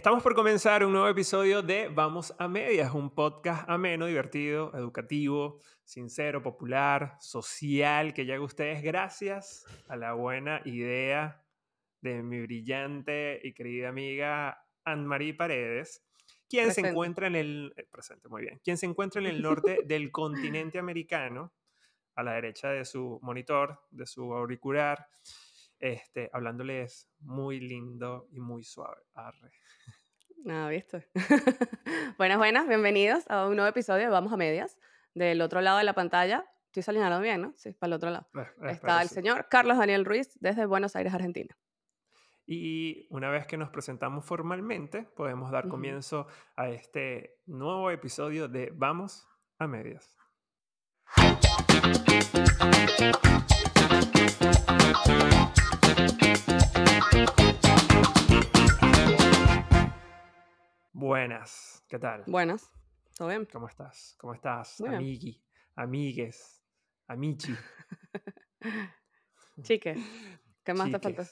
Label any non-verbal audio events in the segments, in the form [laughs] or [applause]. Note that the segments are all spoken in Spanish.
Estamos por comenzar un nuevo episodio de Vamos a Medias, un podcast ameno, divertido, educativo, sincero, popular, social, que llega a ustedes gracias a la buena idea de mi brillante y querida amiga Anne-Marie Paredes, quien se encuentra en el eh, presente, muy bien, quien se encuentra en el norte [laughs] del continente americano, a la derecha de su monitor, de su auricular, este, hablándoles muy lindo y muy suave. Arre. Nada, ¿viste? [laughs] buenas, buenas, bienvenidos a un nuevo episodio de Vamos a Medias. Del otro lado de la pantalla, estoy saliendo bien, ¿no? Sí, para el otro lado. Eh, Está el señor Carlos Daniel Ruiz desde Buenos Aires, Argentina. Y una vez que nos presentamos formalmente, podemos dar comienzo a este nuevo episodio de Vamos a Medias. Buenas, ¿qué tal? Buenas, ¿todo bien? ¿Cómo estás? ¿Cómo estás, amigui, amigues, amichi? [laughs] Chique, ¿qué más te falta?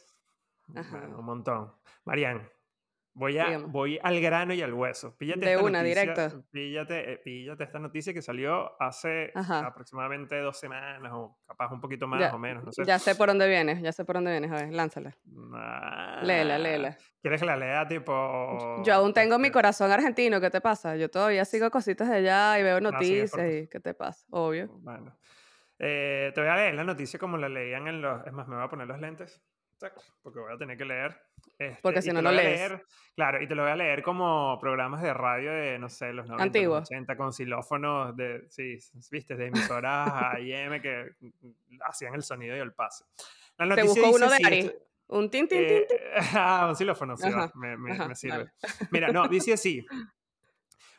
un montón. Marian, Voy, a, voy al grano y al hueso. Píllate de una, directo. Píllate, eh, píllate, esta noticia que salió hace aproximadamente dos semanas o capaz un poquito más o menos, no sé. Ya sé por dónde vienes, ya sé por dónde vienes. A ver, lánzala. léela, léela. ¿Quieres que la lea tipo...? Yo aún tengo mi este corazón argentino, ¿qué te pasa? Yo todavía sigo cositas de allá y veo noticias y ¿qué te pasa? Obvio. Bueno. Eh, te voy a leer la noticia como la leían en los... Es más, me voy a poner los lentes porque voy a tener que leer. Este, porque si no, no lees. Leer, claro, y te lo voy a leer como programas de radio de, no sé, los 90, Antiguos. 80, con xilófonos de, sí, viste, de emisoras [laughs] AM que hacían el sonido y el pase. te busco uno de Ari. Un tin, tin, tin, eh, [laughs] ah, un xilófono, sí, me, me, sirve. [laughs] Mira, no, dice así.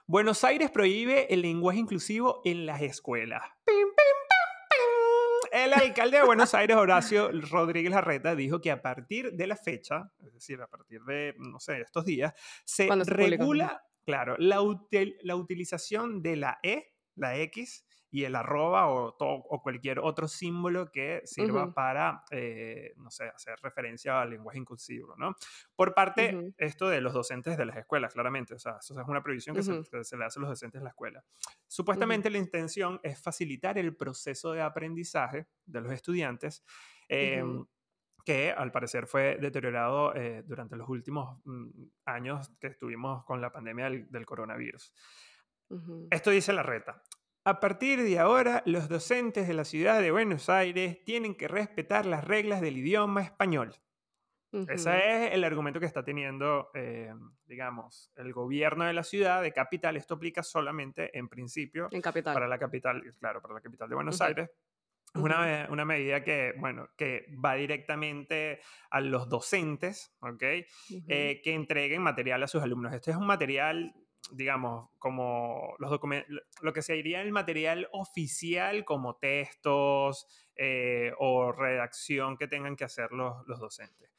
Buenos Aires prohíbe el lenguaje inclusivo en las escuelas. ¡Pim, pim! El alcalde de Buenos Aires, Horacio Rodríguez Larreta, dijo que a partir de la fecha, es decir, a partir de, no sé, estos días, se regula, claro, la, la utilización de la E, la X y el arroba o, o cualquier otro símbolo que sirva para, eh, no sé, hacer referencia al lenguaje inclusivo, ¿no? Por parte, esto de los docentes de las escuelas, claramente, o sea, eso es una previsión que, se, le hace a los docentes de la escuela. Supuestamente la intención es facilitar el proceso de aprendizaje de los estudiantes. Em, que al parecer fue deteriorado eh, durante los últimos mm, años que estuvimos con la pandemia del, coronavirus. Esto dice la reta. A partir de ahora, los docentes de la ciudad de Buenos Aires tienen que respetar las reglas del idioma español. Ese es el argumento que está teniendo, eh, digamos, el gobierno de la ciudad de capital. Esto aplica solamente, en principio, para la capital, claro, para la capital de Buenos Aires. Es una, una, medida que, bueno, que va directamente a los docentes, ¿ok? Eh, que entreguen material a sus alumnos. Este es un material digamos, como los documentos, lo que sería el material oficial como textos eh, o redacción que tengan que hacer los, los docentes.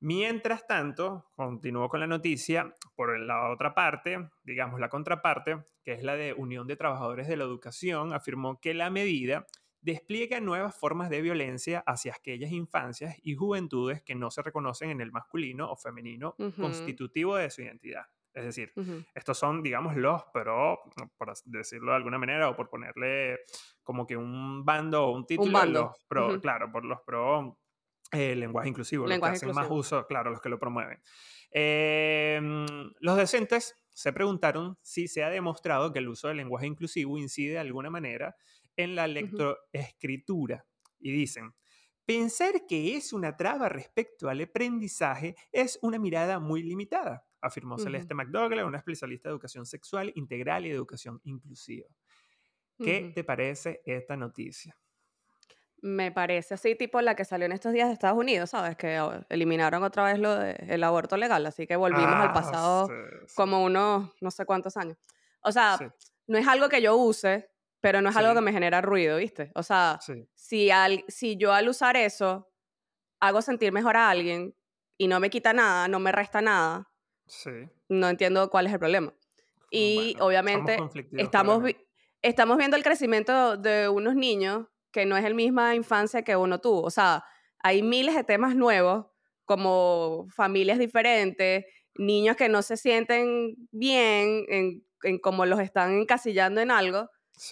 Mientras tanto, continúo con la noticia, por la otra parte, digamos la contraparte, que es la de Unión de Trabajadores de la Educación, afirmó que la medida despliega nuevas formas de violencia hacia aquellas infancias y juventudes que no se reconocen en el masculino o femenino constitutivo de su identidad. Es decir, estos son, digamos, los pro, por decirlo de alguna manera, o por ponerle como que un bando o un título. Un bando. Los pro, Claro, por los pro eh, lenguaje inclusivo, los que hacen más uso, claro, los que lo promueven. Em, los docentes se preguntaron si se ha demostrado que el uso del lenguaje inclusivo incide de alguna manera en la lectoescritura. Y dicen, pensar que es una traba respecto al aprendizaje es una mirada muy limitada afirmó Celeste McDougall, una especialista de educación sexual integral y educación inclusiva. ¿Qué te parece esta noticia? Me parece así, tipo la que salió en estos días de Estados Unidos, ¿sabes? Que eliminaron otra vez lo del aborto legal, así que volvimos al ah, pasado como unos no sé cuántos años. O sea, no es algo que yo use, pero no es algo que me genera ruido, ¿viste? O sea, si, al, si yo al usar eso hago sentir mejor a alguien y no me quita nada, no me resta nada, no entiendo cuál es el problema. Y obviamente estamos, estamos viendo el crecimiento de unos niños que no es la misma infancia que uno tuvo. O sea, hay miles de temas nuevos, como familias diferentes, niños que no se sienten bien en, en cómo los están encasillando en algo,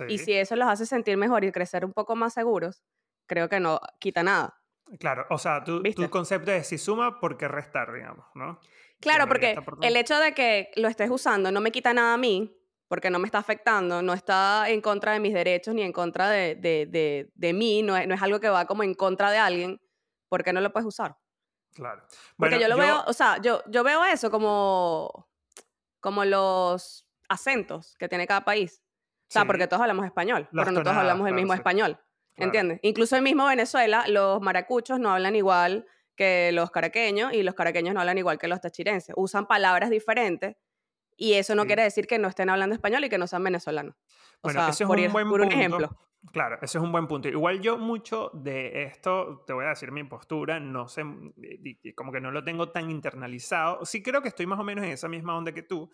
y si eso los hace sentir mejor y crecer un poco más seguros, creo que no quita nada. Claro, o sea, tu, tu concepto es si suma, ¿por qué restar, digamos, no? Claro, porque el hecho de que lo estés usando no me quita nada a mí, porque no me está afectando, no está en contra de mis derechos ni en contra de, de, de, mí, no es, no es, algo que va como en contra de alguien, ¿por qué no lo puedes usar? Claro. porque yo lo veo, o sea, yo, yo veo eso como, como los acentos que tiene cada país. O sea, porque todos hablamos español, pero no todos hablamos el mismo español. ¿Entiendes? Incluso en mismo Venezuela, los maracuchos no hablan igual que los caraqueños y los caraqueños no hablan igual que los tachirenses. Usan palabras diferentes y eso no quiere decir que no estén hablando español y que no sean venezolanos. bueno, ese es un buen punto. ejemplo. Claro, ese es un buen punto. Igual yo mucho de esto, te voy a decir mi postura, no sé, como que no lo tengo tan internalizado. Sí creo que estoy más o menos en esa misma onda que tú,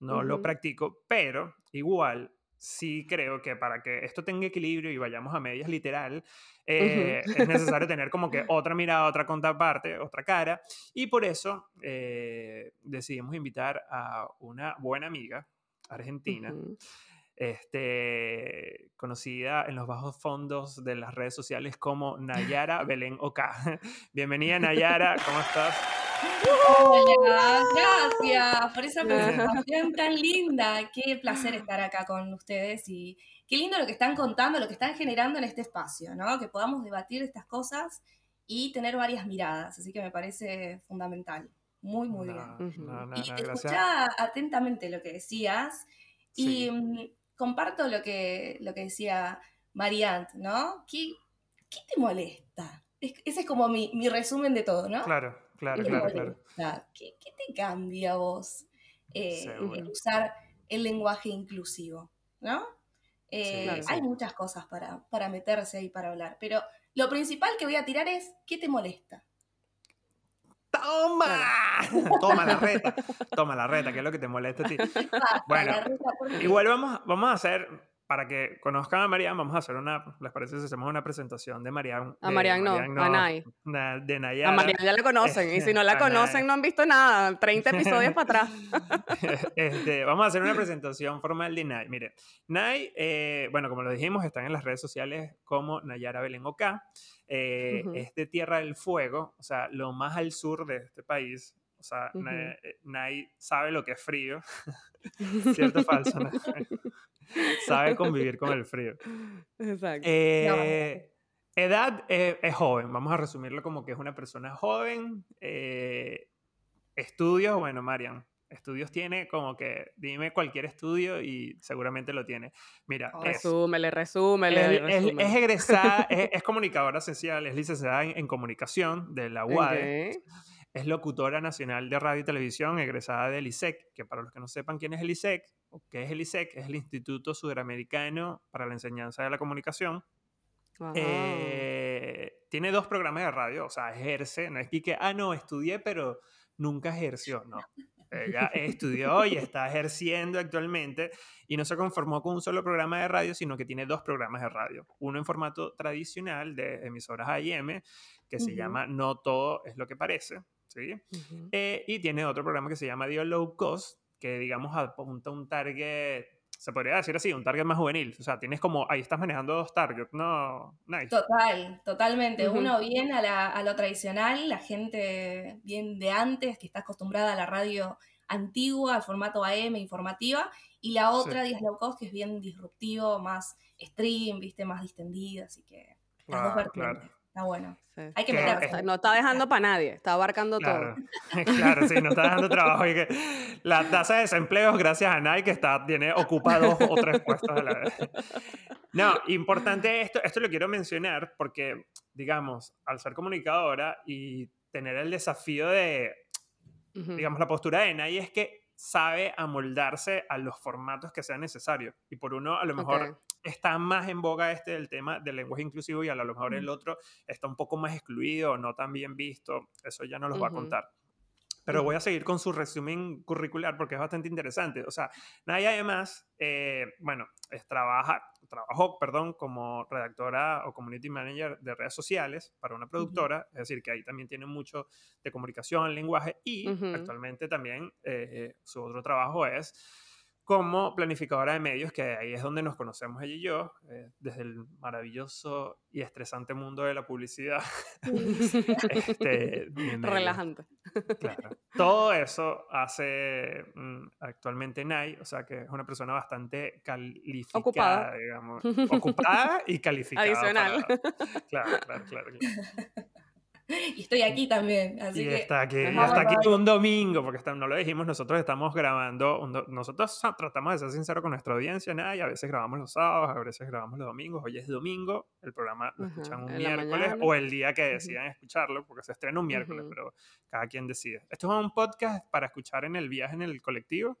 no lo practico, pero igual sí creo que para que esto tenga equilibrio y vayamos a medias literal, eh, es necesario tener como que otra mirada, otra contraparte, otra cara. Y por eso eh, decidimos invitar a una buena amiga argentina. Este, conocida en los bajos fondos de las redes sociales como [laughs] Nayara Belén Oka. [laughs] Bienvenida Nayara, ¿cómo estás? Hola, gracias por esa presentación tan linda. Qué placer estar acá con ustedes y qué lindo lo que están contando, lo que están generando en este espacio, ¿no? Que podamos debatir estas cosas y tener varias miradas. Así que me parece fundamental. Muy, muy bien. y te escuchaba atentamente lo que decías y mm, comparto lo que, lo que decía Mariant, ¿no? ¿Qué, qué te molesta? ese es como mi, mi resumen de todo, ¿no? Claro. Claro, claro, claro. ¿Qué, te cambia vos eh, usar el lenguaje inclusivo? ¿No? Eh, hay muchas cosas para, para meterse ahí para hablar, pero lo principal que voy a tirar es ¿qué te molesta? ¡Toma! [laughs] Toma la reta. Toma la reta, que es lo que te molesta a ti. [laughs] Bueno, igual vamos, vamos a hacer para que conozcan a Marian, vamos a hacer una, ¿les parece si hacemos una presentación de Marian? A Marian no, a Nay. De Nayara. A Marian ya la conocen, y [laughs] si no la conocen no han visto nada, 30 episodios para atrás. [laughs] este, vamos a hacer una presentación formal de Nay. Mire, Nay, eh, bueno, como lo dijimos, están en las redes sociales como Nayara Belén Oca. Eh, Es de Tierra del Fuego, o sea, lo más al sur de este país. O sea, uh Nay, sabe lo que es frío. [laughs] ¿Cierto o falso? Sabe [laughs] convivir con el frío. Exacto. Eh, edad eh, es joven, vamos a resumirlo como que es una persona joven. Eh, estudios, bueno, Marian, estudios tiene como que dime cualquier estudio y seguramente lo tiene. Mira, resúmele, resúmele. Es, es, egresada, es, [laughs] comunicadora esencial, es licenciada en, comunicación de la UAD. Es locutora nacional de radio y televisión, egresada del ISEC, que para los que no sepan quién es el ISEC, que es el ISEC, es el Instituto Sudamericano para la Enseñanza de la Comunicación. Eh, tiene dos programas de radio, o sea, ejerce, no es que, ah, no, estudié, pero nunca ejerció, no. Ella estudió y está ejerciendo actualmente y no se conformó con un solo programa de radio, sino que tiene dos programas de radio. Uno en formato tradicional de emisoras AM, que se llama No Todo es lo que parece, ¿sí? Eh, y tiene otro programa que se llama Dio Low Cost, que digamos apunta un target, se podría decir así, un target más juvenil. O sea, tienes como, ahí estás manejando dos targets, ¿no? Nice. Total, totalmente. Uno bien a, lo tradicional, la gente bien de antes, que está acostumbrada a la radio antigua, al formato AM informativa, y la otra, Díaz Low Cost, que es bien disruptivo, más stream, viste, más distendida, así que las dos vertientes. Está bueno. Hay que meterse. No está dejando para nadie, está abarcando todo. [laughs] claro, sí, no está dejando trabajo. Y que la tasa de desempleo, gracias a Nike, está, tiene ocupados o tres puestos a la vez. No, importante esto, esto lo quiero mencionar porque, digamos, al ser comunicadora y tener el desafío de, digamos, la postura de Nike es que sabe amoldarse a los formatos que sean necesarios. Y por uno, a lo mejor está más en boga este del tema del lenguaje inclusivo y a lo mejor el otro está un poco más excluido no tan bien visto. Eso ya no los va a contar. pero voy a seguir con su resumen curricular porque es bastante interesante. O sea, Naya además, eh, bueno, es, trabaja, trabajó, perdón, como redactora o community manager de redes sociales para una productora, es decir, que ahí también tiene mucho de comunicación, lenguaje y actualmente también eh, su otro trabajo es como planificadora de medios, que ahí es donde nos conocemos ella y yo, eh, desde el maravilloso y estresante mundo de la publicidad. [laughs] este, [laughs] Relajante. Claro. Todo eso hace mm, actualmente Nai, o sea que es una persona bastante calificada, ocupada. digamos. Ocupada y [laughs] calificada. Adicional. Claro, claro, claro, claro. [laughs] Y estoy aquí también. Así y está aquí, está aquí un domingo, porque no lo dijimos, nosotros estamos grabando, nosotros tratamos de ser sinceros con nuestra audiencia, nada, y a veces grabamos los sábados, a veces grabamos los domingos, hoy es domingo, el programa lo escuchan un miércoles o el día que decidan escucharlo, porque se estrena un miércoles, pero cada quien decide. Esto es un podcast para escuchar en el viaje en el colectivo.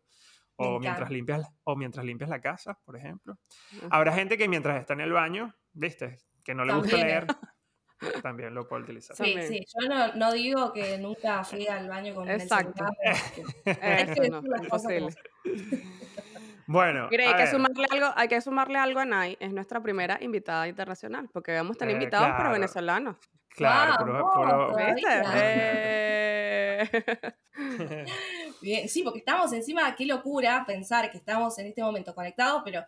O mientras, limpias, o mientras limpias la casa, por ejemplo. Habrá gente que mientras está en el baño, viste, que no le gusta leer, [laughs] también lo puedo utilizar. Sí, sí, yo no, no, digo que nunca fui al baño con Exacto. el celular. no, imposible. Bueno, hay, que [laughs] sumarle algo, hay que sumarle algo a Nay, es nuestra primera invitada internacional, porque habíamos tenido eh, invitados, pero venezolanos. Claro, pero, eh. [laughs] [laughs] Bien, sí, porque estamos encima, qué locura pensar que estamos en este momento conectados, pero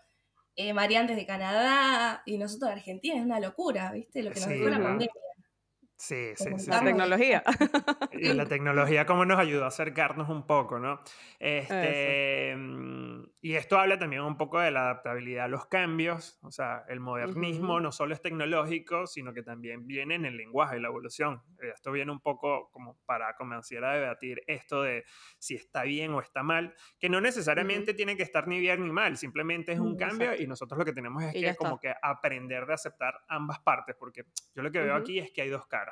eh, Marian desde Canadá y nosotros de Argentina, es una locura, ¿viste? Lo que nos dio la pandemia. Sí, sí, sí. La tecnología. Y la tecnología cómo nos ayudó a acercarnos un poco, ¿no? Este, mm, y esto habla también un poco de la adaptabilidad a los cambios, o sea, el modernismo no solo es tecnológico, sino que también viene en el lenguaje y la evolución. Esto viene un poco como para comenzar a debatir esto de si está bien o está mal, que no necesariamente tiene que estar ni bien ni mal, simplemente es un mm, cambio y nosotros lo que tenemos es que como que aprender de aceptar ambas partes, porque yo lo que veo aquí es que hay dos caras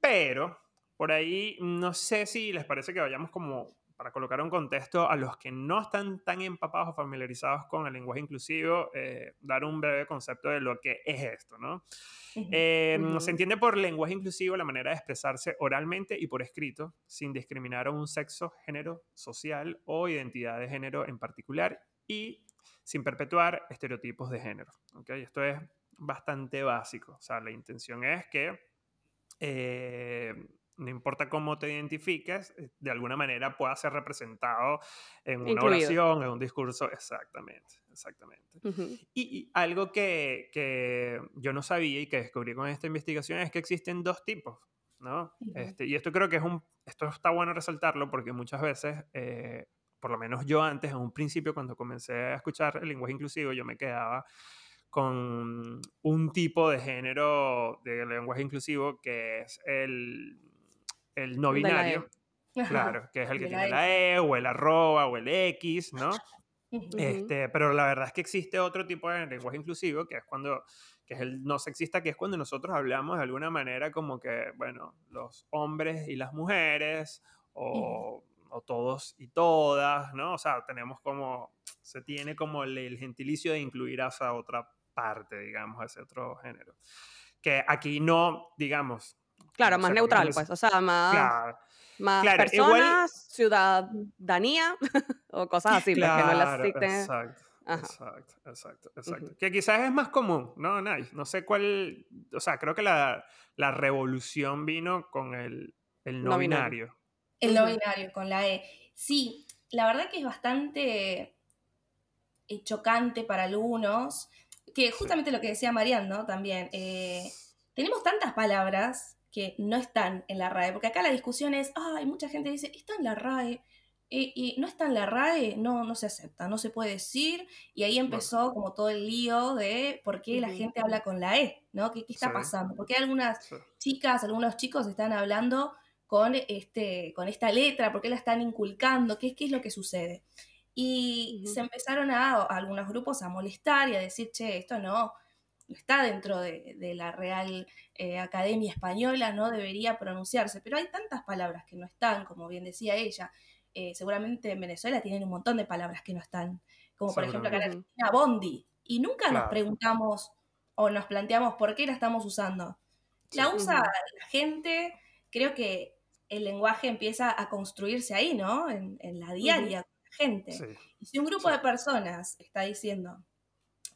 pero por ahí no sé si les parece que vayamos como para colocar un contexto a los que no están tan empapados o familiarizados con el lenguaje inclusivo, eh, dar un breve concepto de lo que es esto, ¿no? Eh, se entiende por lenguaje inclusivo la manera de expresarse oralmente y por escrito, sin discriminar a un sexo, género, social o identidad de género en particular y sin perpetuar estereotipos de género. ¿okay? Esto es bastante básico, o sea, la intención es que eh, no importa cómo te identifiques, eh, de alguna manera pueda ser representado en una oración, en un discurso. Exactamente, exactamente. y, algo que, que, yo no sabía y que descubrí con esta investigación es que existen dos tipos, ¿no? este, y esto creo que es un, esto está bueno resaltarlo porque muchas veces, eh, por lo menos yo antes, en un principio, cuando comencé a escuchar el lenguaje inclusivo, yo me quedaba con un tipo de género de lenguaje inclusivo que es el, el no binario. E. Claro, que es el que tiene la E o el arroba o el X, ¿no? [laughs] Este, pero la verdad es que existe otro tipo de lenguaje inclusivo que es cuando que es el no sexista, que es cuando nosotros hablamos de alguna manera como que, bueno, los hombres y las mujeres, o, o todos y todas, ¿no? O sea, tenemos como, se tiene como el, el gentilicio de incluir a esa otra parte, digamos, a ese otro género. Que aquí no, digamos. Claro, más neutral, pues, o sea, más, más personas, ciudadanía [laughs] o cosas así, claro, porque no las Exacto. Exacto, exacto, exacto. Que quizás es más común, ¿no? Nice. No sé cuál, o sea, creo que la, la revolución vino con el, el no, binario. El no binario, con la E. Sí, la verdad que es bastante eh, chocante para algunos que justamente lo que decía Marian, ¿no? También, eh, tenemos tantas palabras que no están en la RAE, porque acá la discusión es, ay, mucha gente dice, está en la RAE, y no está en la RAE, no, no se acepta, no se puede decir, y ahí empezó como todo el lío de por qué la gente habla con la E, ¿no? ¿Qué, está pasando? Porque algunas chicas, algunos chicos están hablando con, este, con esta letra, por qué la están inculcando, qué, qué es lo que sucede. Y se empezaron a, algunos grupos a molestar y a decir, che, esto no, está dentro de, la Real eh, Academia Española, no debería pronunciarse, pero hay tantas palabras que no están, como bien decía ella. Eh, seguramente en Venezuela tienen un montón de palabras que no están, como por ejemplo acá en Argentina, bondi, y nunca nos preguntamos o nos planteamos por qué la estamos usando. La usa la gente, creo que el lenguaje empieza a construirse ahí, ¿no? En, la diaria gente. Y si un grupo de personas está diciendo,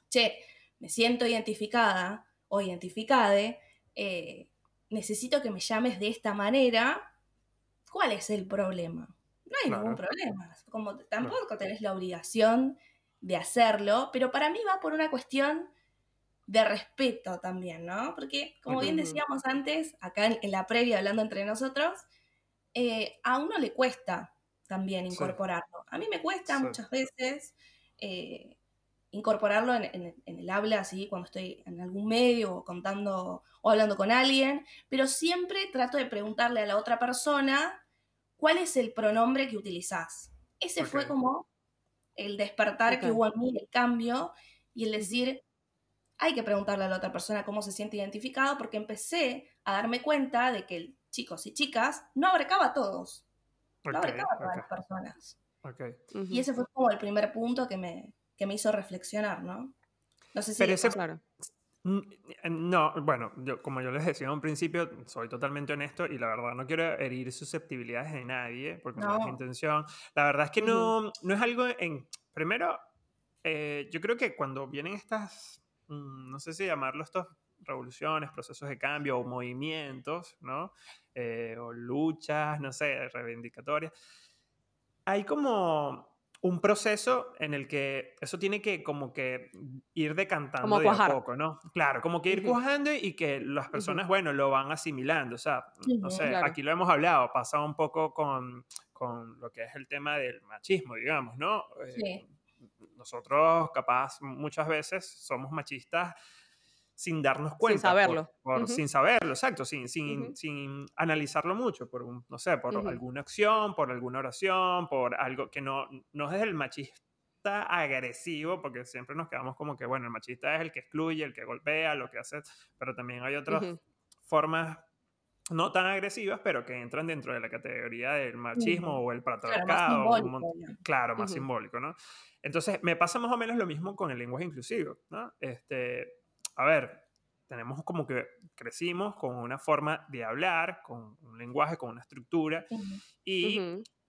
che, me siento identificada o identificade, eh, necesito que me llames de esta manera, ¿cuál es el problema? No hay ningún problema. Como tampoco tenés la obligación de hacerlo, pero para mí va por una cuestión de respeto también, ¿no? Porque, como bien decíamos antes, acá en, la previa hablando entre nosotros, eh, a uno le cuesta también incorporarlo. A mí me cuesta muchas veces eh, incorporarlo en, el habla, así, cuando estoy en algún medio o contando o hablando con alguien, pero siempre trato de preguntarle a la otra persona cuál es el pronombre que utilizás. Ese fue como el despertar que hubo en mí, el cambio, y el decir, hay que preguntarle a la otra persona cómo se siente identificado, porque empecé a darme cuenta de que chicos y chicas no abarcaba a todos, no abarcaba a todas las personas. Y ese fue como el primer punto que me, me hizo reflexionar, ¿no? No sé si... Pero ese, claro. No, bueno, yo, como yo les decía en un principio, soy totalmente honesto y la verdad no quiero herir susceptibilidades de nadie, porque no, es mi intención. La verdad es que no, no es algo en... Primero, eh, yo creo que cuando vienen estas Mm, no sé si llamarlo estos revoluciones, procesos de cambio o movimientos, ¿no? Eh, o luchas, no sé, reivindicatorias. Hay como un proceso en el que eso tiene que como que ir decantando de a poco, ¿no? Claro, como que ir cuajando y que las personas, bueno, lo van asimilando. O sea, no sé, aquí lo hemos hablado, pasa un poco con, con, lo que es el tema del machismo, digamos, ¿no? Eh, sí nosotros capaz muchas veces somos machistas sin darnos cuenta. Sin saberlo. Sin saberlo, exacto, sin, sin, sin analizarlo mucho, por un, no sé, por alguna acción, por alguna oración, por algo que no, no es el machista agresivo, porque siempre nos quedamos como que, bueno, el machista es el que excluye, el que golpea, lo que hace, pero también hay otras formas no tan agresivas, pero que entran dentro de la categoría del machismo o el patriarcado. Claro, más simbólico, ¿no? Entonces, me pasa más o menos lo mismo con el lenguaje inclusivo, ¿no? Este, a ver, tenemos como que crecimos con una forma de hablar, con un lenguaje, con una estructura, y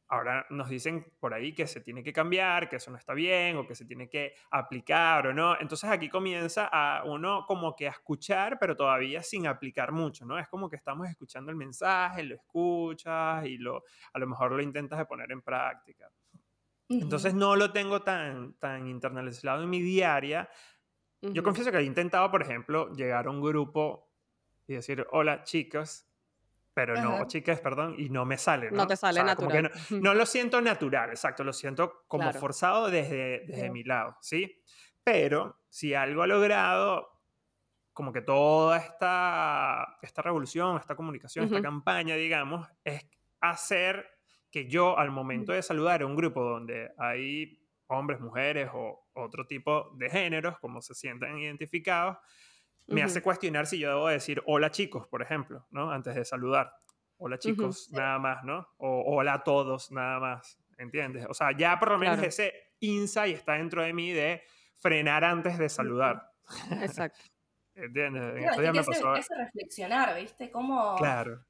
ahora nos dicen por ahí que se tiene que cambiar, que eso no está bien o que se tiene que aplicar o no. Entonces aquí comienza a uno como que a escuchar, pero todavía sin aplicar mucho, ¿no? Es como que estamos escuchando el mensaje, lo escuchas y lo, a lo mejor lo intentas de poner en práctica. Entonces no lo tengo tan, tan internalizado en mi diaria. Yo confieso que he intentado, por ejemplo, llegar a un grupo y decir, hola chicos, pero no, chicas, perdón, y no me sale. No, no te sale natural. No, lo siento natural, exacto, lo siento como forzado desde, desde mi lado, ¿sí? Pero si algo ha logrado, como que toda esta, esta revolución, esta comunicación, esta campaña, digamos, es hacer que yo al momento de saludar a un grupo donde hay hombres, mujeres o otro tipo de géneros, como se sientan identificados, me hace cuestionar si yo debo decir hola chicos, por ejemplo, ¿no? Antes de saludar. Hola chicos, nada más, ¿no? O hola a todos, nada más, ¿entiendes? O sea, ya por lo menos ese insight está dentro de mí de frenar antes de saludar. Exacto. [laughs] ¿Entiendes? Claro, me pasó... reflexionar, ¿viste? ¿Cómo, claro.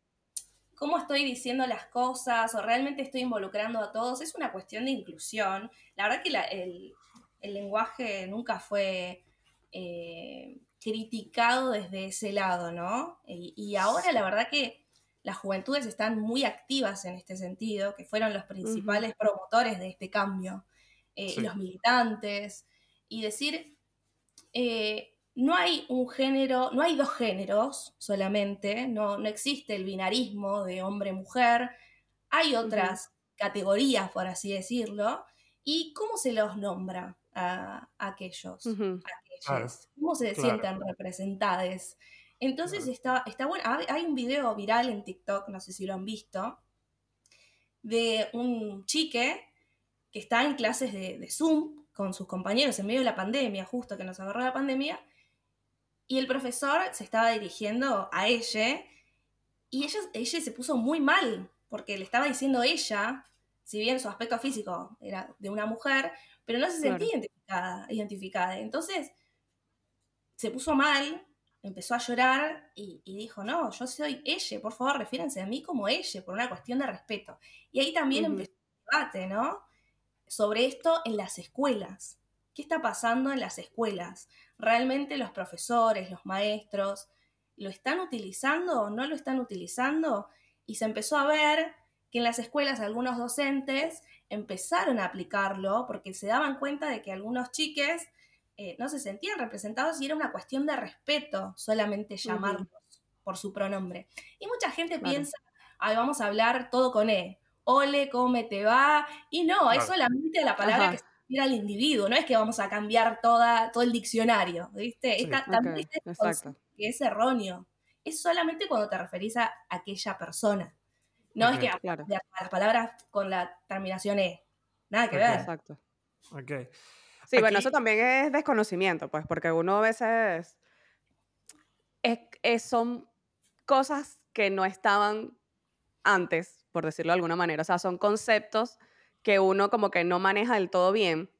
¿Cómo estoy diciendo las cosas o realmente estoy involucrando a todos? Es una cuestión de inclusión. La verdad que el, el, lenguaje nunca fue... Eh, criticado desde ese lado, ¿no? Y, ahora la verdad que las juventudes están muy activas en este sentido, que fueron los principales promotores de este cambio, eh, los militantes, y decir, eh, no hay un género, no hay dos géneros solamente, no, no existe el binarismo de hombre-mujer, hay otras categorías, por así decirlo, y cómo se los nombra a, aquellos, cómo se sienten representadas. Entonces está, está bueno, hay un video viral en TikTok, no sé si lo han visto, de un chique que está en clases de, Zoom con sus compañeros en medio de la pandemia, justo que nos agarró la pandemia, y el profesor se estaba dirigiendo a ella, y ella, ella se puso muy mal, porque le estaba diciendo ella, si bien su aspecto físico era de una mujer, pero no se sentía identificada, identificada. Entonces, se puso mal empezó a llorar y, dijo, no, yo soy ella, por favor, refiérense a mí como ella, por una cuestión de respeto. Y ahí también empezó el debate, ¿no? Sobre esto en las escuelas. ¿Qué está pasando en las escuelas? ¿Realmente los profesores, los maestros, lo están utilizando o no lo están utilizando? Y se empezó a ver que en las escuelas algunos docentes empezaron a aplicarlo porque se daban cuenta de que algunos chiques eh, no se sentían representados y era una cuestión de respeto solamente llamarlos por su pronombre. Y mucha gente piensa, ay, vamos a hablar todo con E. Ole, ¿cómo te va? Y no, es solamente la palabra que se refiere al individuo, no es que vamos a cambiar toda, todo el diccionario, ¿viste? también que es erróneo. Es solamente cuando te referís a aquella persona. No es que las palabras con la terminación E. Nada que ver. Exacto. Ok. Sí, bueno, eso también es desconocimiento, pues, porque uno a veces es, son cosas que no estaban antes, por decirlo de alguna manera. O sea, son conceptos que uno como que no maneja del todo bien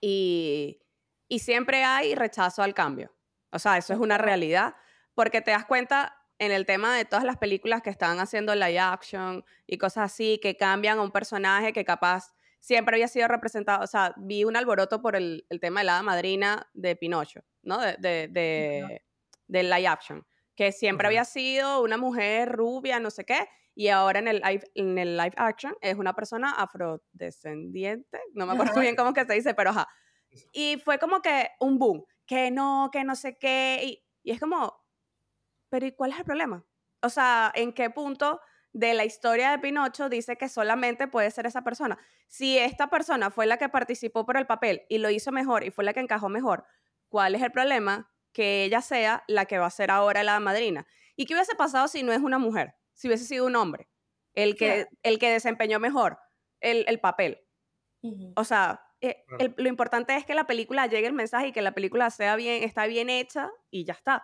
y, y siempre hay rechazo al cambio. O sea, eso es una realidad, porque te das cuenta en el tema de todas las películas que están haciendo live action y cosas así, que cambian a un personaje que capaz siempre había sido representado, o sea, vi un alboroto por el, el tema de la madrina de Pinocho, ¿no? De, de, de, de live action, que siempre había sido una mujer rubia, no sé qué, y ahora en el, live, en el live action es una persona afrodescendiente, no me acuerdo [laughs] bien cómo que se dice, pero ajá. Y fue como que un boom, que no, que no sé qué, y, y es como, pero ¿y cuál es el problema? O sea, ¿en qué punto de la historia de Pinocho dice que solamente puede ser esa persona. Si esta persona fue la que participó por el papel y lo hizo mejor y fue la que encajó mejor, ¿cuál es el problema? Que ella sea la que va a ser ahora la madrina. ¿Y qué hubiese pasado si no es una mujer? Si hubiese sido un hombre, el que, el que desempeñó mejor el, papel. O sea, eh, lo importante es que la película llegue el mensaje y que la película sea bien, está bien hecha y ya está.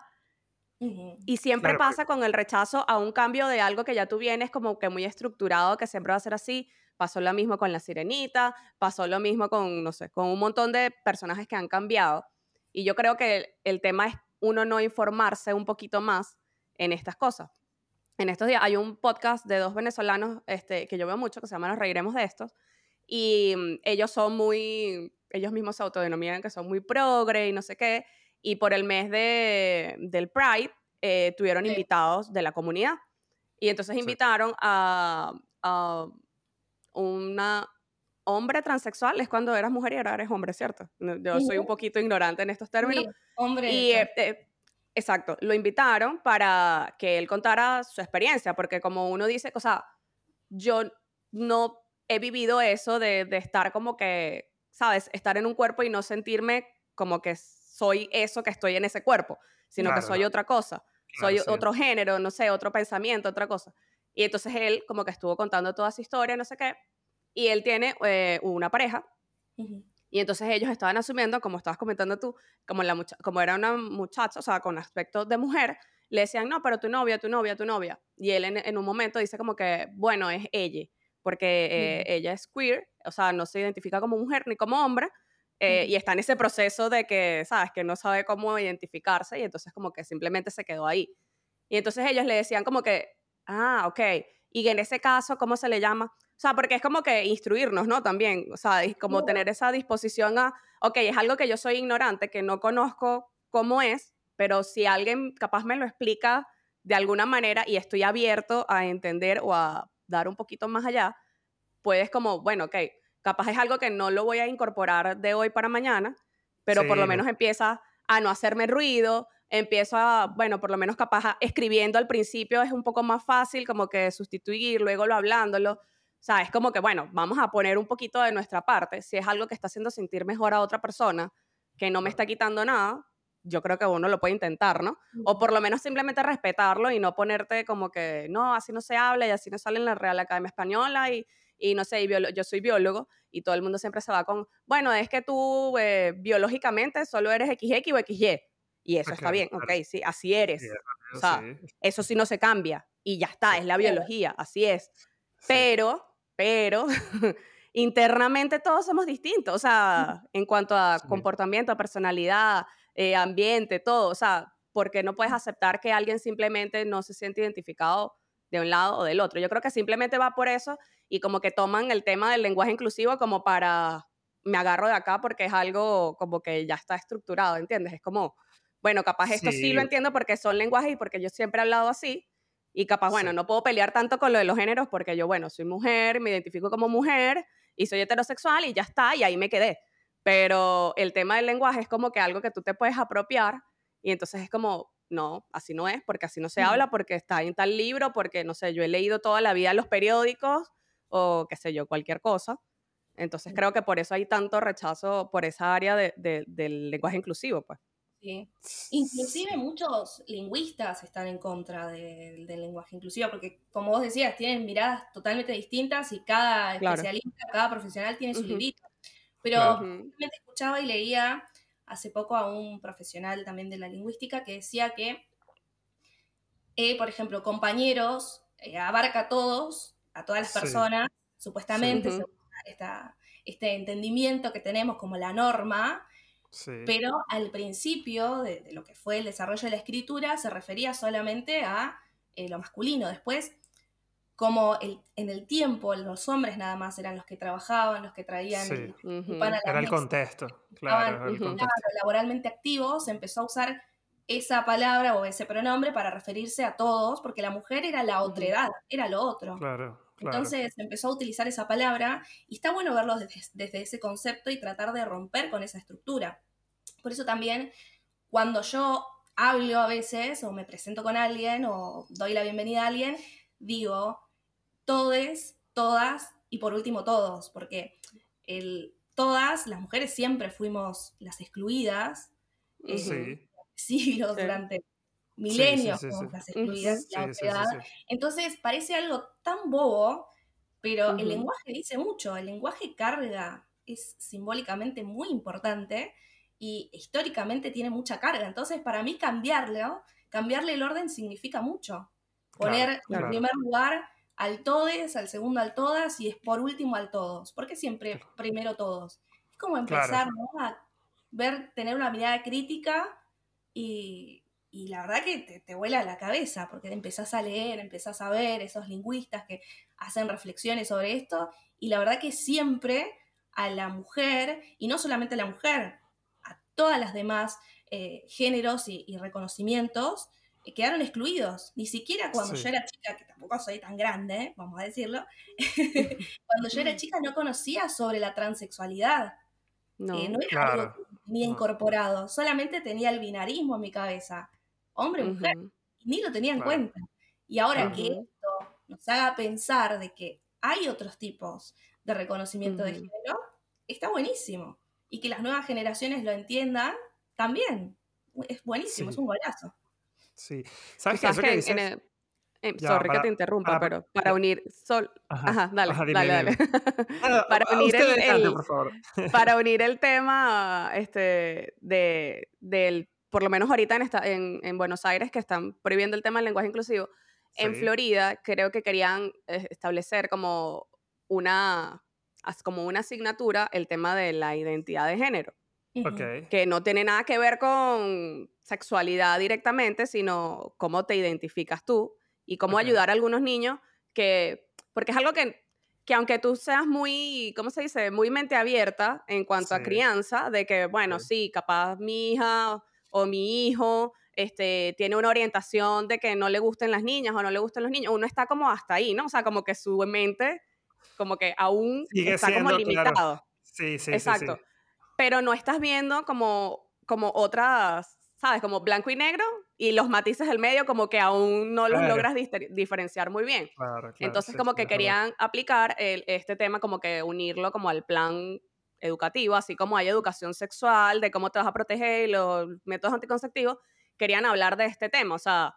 Y siempre pasa con el rechazo a un cambio de algo que ya tú vienes como que muy estructurado, que siempre va a ser así. Pasó lo mismo con La Sirenita, pasó lo mismo con, no sé, con un montón de personajes que han cambiado. Y yo creo que el, tema es uno no informarse un poquito más en estas cosas. En estos días hay un podcast de dos venezolanos este, que yo veo mucho, que se llama Nos Reiremos de Estos, y mm, ellos son muy, ellos mismos se autodenominan que son muy progre y no sé qué, y por el mes de, del Pride eh, tuvieron invitados de la comunidad. Y entonces invitaron a, a una hombre transexual, es cuando eras mujer y ahora eres hombre, ¿cierto? Yo soy un poquito ignorante en estos términos. hombre. Y, eh, eh, exacto, lo invitaron para que él contara su experiencia, porque como uno dice, o sea, yo no he vivido eso de, de estar como que, ¿sabes? Estar en un cuerpo y no sentirme como que soy eso que estoy en ese cuerpo, sino que soy otra cosa, soy otro género, no sé, otro pensamiento, otra cosa. Y entonces él como que estuvo contando toda su historia, no sé qué, y él tiene eh, una pareja, y entonces ellos estaban asumiendo, como estabas comentando tú, como, la como era una muchacha, o sea, con aspecto de mujer, le decían, no, pero tu novia, tu novia, tu novia. Y él en, un momento dice como que, bueno, es ella, porque eh, ella es queer, o sea, no se identifica como mujer ni como hombre, eh, y está en ese proceso de que, ¿sabes? Que no sabe cómo identificarse y entonces como que simplemente se quedó ahí. Y entonces ellos le decían como que, ah, ok, y en ese caso, ¿cómo se le llama? O sea, porque es como que instruirnos, ¿no? También, o sea, es como tener esa disposición a, ok, es algo que yo soy ignorante, que no conozco cómo es, pero si alguien capaz me lo explica de alguna manera y estoy abierto a entender o a dar un poquito más allá, puedes como, bueno, ok, Capaz es algo que no lo voy a incorporar de hoy para mañana, pero por lo menos empieza a no hacerme ruido, empiezo a, bueno, por lo menos capaz escribiendo al principio es un poco más fácil como que sustituir, luego lo hablándolo. O sea, es como que, bueno, vamos a poner un poquito de nuestra parte. Si es algo que está haciendo sentir mejor a otra persona, que no me está quitando nada, yo creo que uno lo puede intentar, ¿no? O por lo menos simplemente respetarlo y no ponerte como que, no, así no se habla y así no sale en la Real Academia Española y, y no sé, yo soy biólogo y todo el mundo siempre se va con, bueno, es que tú eh, biológicamente solo eres XX o XY. Y eso está bien, ok, sí, así eres. o sea, eso sí no se cambia y ya está, es la biología, así es. Pero, pero, [laughs] internamente todos somos distintos, o sea, en cuanto a comportamiento, personalidad, eh, ambiente, todo, o sea, ¿por qué no puedes aceptar que alguien simplemente no se siente identificado de un lado o del otro? Yo creo que simplemente va por eso y como que toman el tema del lenguaje inclusivo como para, me agarro de acá porque es algo como que ya está estructurado, ¿entiendes? Es como, bueno, capaz esto sí, lo entiendo porque son lenguajes y porque yo siempre he hablado así. Y capaz, bueno, no puedo pelear tanto con lo de los géneros porque yo, bueno, soy mujer, me identifico como mujer y soy heterosexual y ya está, y ahí me quedé. Pero el tema del lenguaje es como que algo que tú te puedes apropiar y entonces es como, no, así no es, porque así no se habla, porque está en tal libro, porque, no sé, yo he leído toda la vida los periódicos o qué sé yo, cualquier cosa. Entonces creo que por eso hay tanto rechazo por esa área del lenguaje inclusivo, pues. Sí. Inclusive muchos lingüistas están en contra del lenguaje inclusivo, porque como vos decías, tienen miradas totalmente distintas y cada especialista, cada profesional tiene su librito. Pero me escuchaba y leía hace poco a un profesional también de la lingüística que decía que, eh, por ejemplo, compañeros eh, abarca a todos, a todas las personas, supuestamente, este entendimiento que tenemos como la norma, pero al principio de, lo que fue el desarrollo de la escritura se refería solamente a eh, lo masculino. Después, como en el tiempo los hombres nada más eran los que trabajaban, los que traían el, Era el contexto, claro, laboralmente activos, se empezó a usar esa palabra o ese pronombre para referirse a todos, porque la mujer era la otredad, era lo otro. Claro. Entonces empezó a utilizar esa palabra y está bueno verlo desde, ese concepto y tratar de romper con esa estructura. Por eso también cuando yo hablo a veces o me presento con alguien o doy la bienvenida a alguien, digo todes, todas y por último todos, porque el, todas las mujeres siempre fuimos las excluidas. Eh, [laughs] siglos, durante milenios las excluidas, la Entonces parece algo tan bobo, pero el lenguaje dice mucho, el lenguaje carga, es simbólicamente muy importante y históricamente tiene mucha carga. Entonces para mí cambiarlo, cambiarle el orden significa mucho. Poner en primer lugar al todes, al segundo al todas y es por último al todos. porque siempre primero todos? Es como empezar a ver, tener una mirada crítica y, y la verdad que te, te, vuela la cabeza, porque empezás a leer, empezás a ver esos lingüistas que hacen reflexiones sobre esto, y la verdad que siempre a la mujer, y no solamente a la mujer, a todas las demás eh, géneros y, reconocimientos, eh, quedaron excluidos. Ni siquiera cuando yo era chica, que tampoco soy tan grande, vamos a decirlo, [laughs] [laughs] cuando yo era chica no conocía sobre la transexualidad. No, eh, no era algo que tenía incorporado, solamente tenía el binarismo en mi cabeza hombre, mujer, ni lo tenía en cuenta. Y ahora que esto nos haga pensar de que hay otros tipos de reconocimiento de género, está buenísimo. Y que las nuevas generaciones lo entiendan, también. Es buenísimo, es un golazo. Sí. ¿Sabes, qué? que dices? Eh, sorry que te interrumpa, pero para unir sol, ajá, dale, dale, dale, para unir el, para [laughs] unir el tema este de del por lo menos ahorita en, esta, en, Buenos Aires, que están prohibiendo el tema del lenguaje inclusivo, en Florida creo que querían eh, establecer como una, como una asignatura el tema de la identidad de género. Que no tiene nada que ver con sexualidad directamente, sino cómo te identificas tú y cómo ayudar a algunos niños que, porque es algo que, que aunque tú seas muy, ¿cómo se dice? Muy mente abierta en cuanto a crianza, de que, bueno, sí, capaz mi hija o mi hijo este, tiene una orientación de que no le gusten las niñas o no le gustan los niños, uno está como hasta ahí, ¿no? O sea, como que su mente, como que aún está como limitado. Sí, sí, Exacto. Sí, Pero no estás viendo como, como otras, ¿sabes? Como blanco y negro y los matices del medio como que aún no los logras diferenciar muy bien. Claro, claro, Entonces como que querían aplicar este tema como que unirlo como al plan educativo, así como hay educación sexual, de cómo te vas a proteger y los métodos anticonceptivos, querían hablar de este tema. O sea,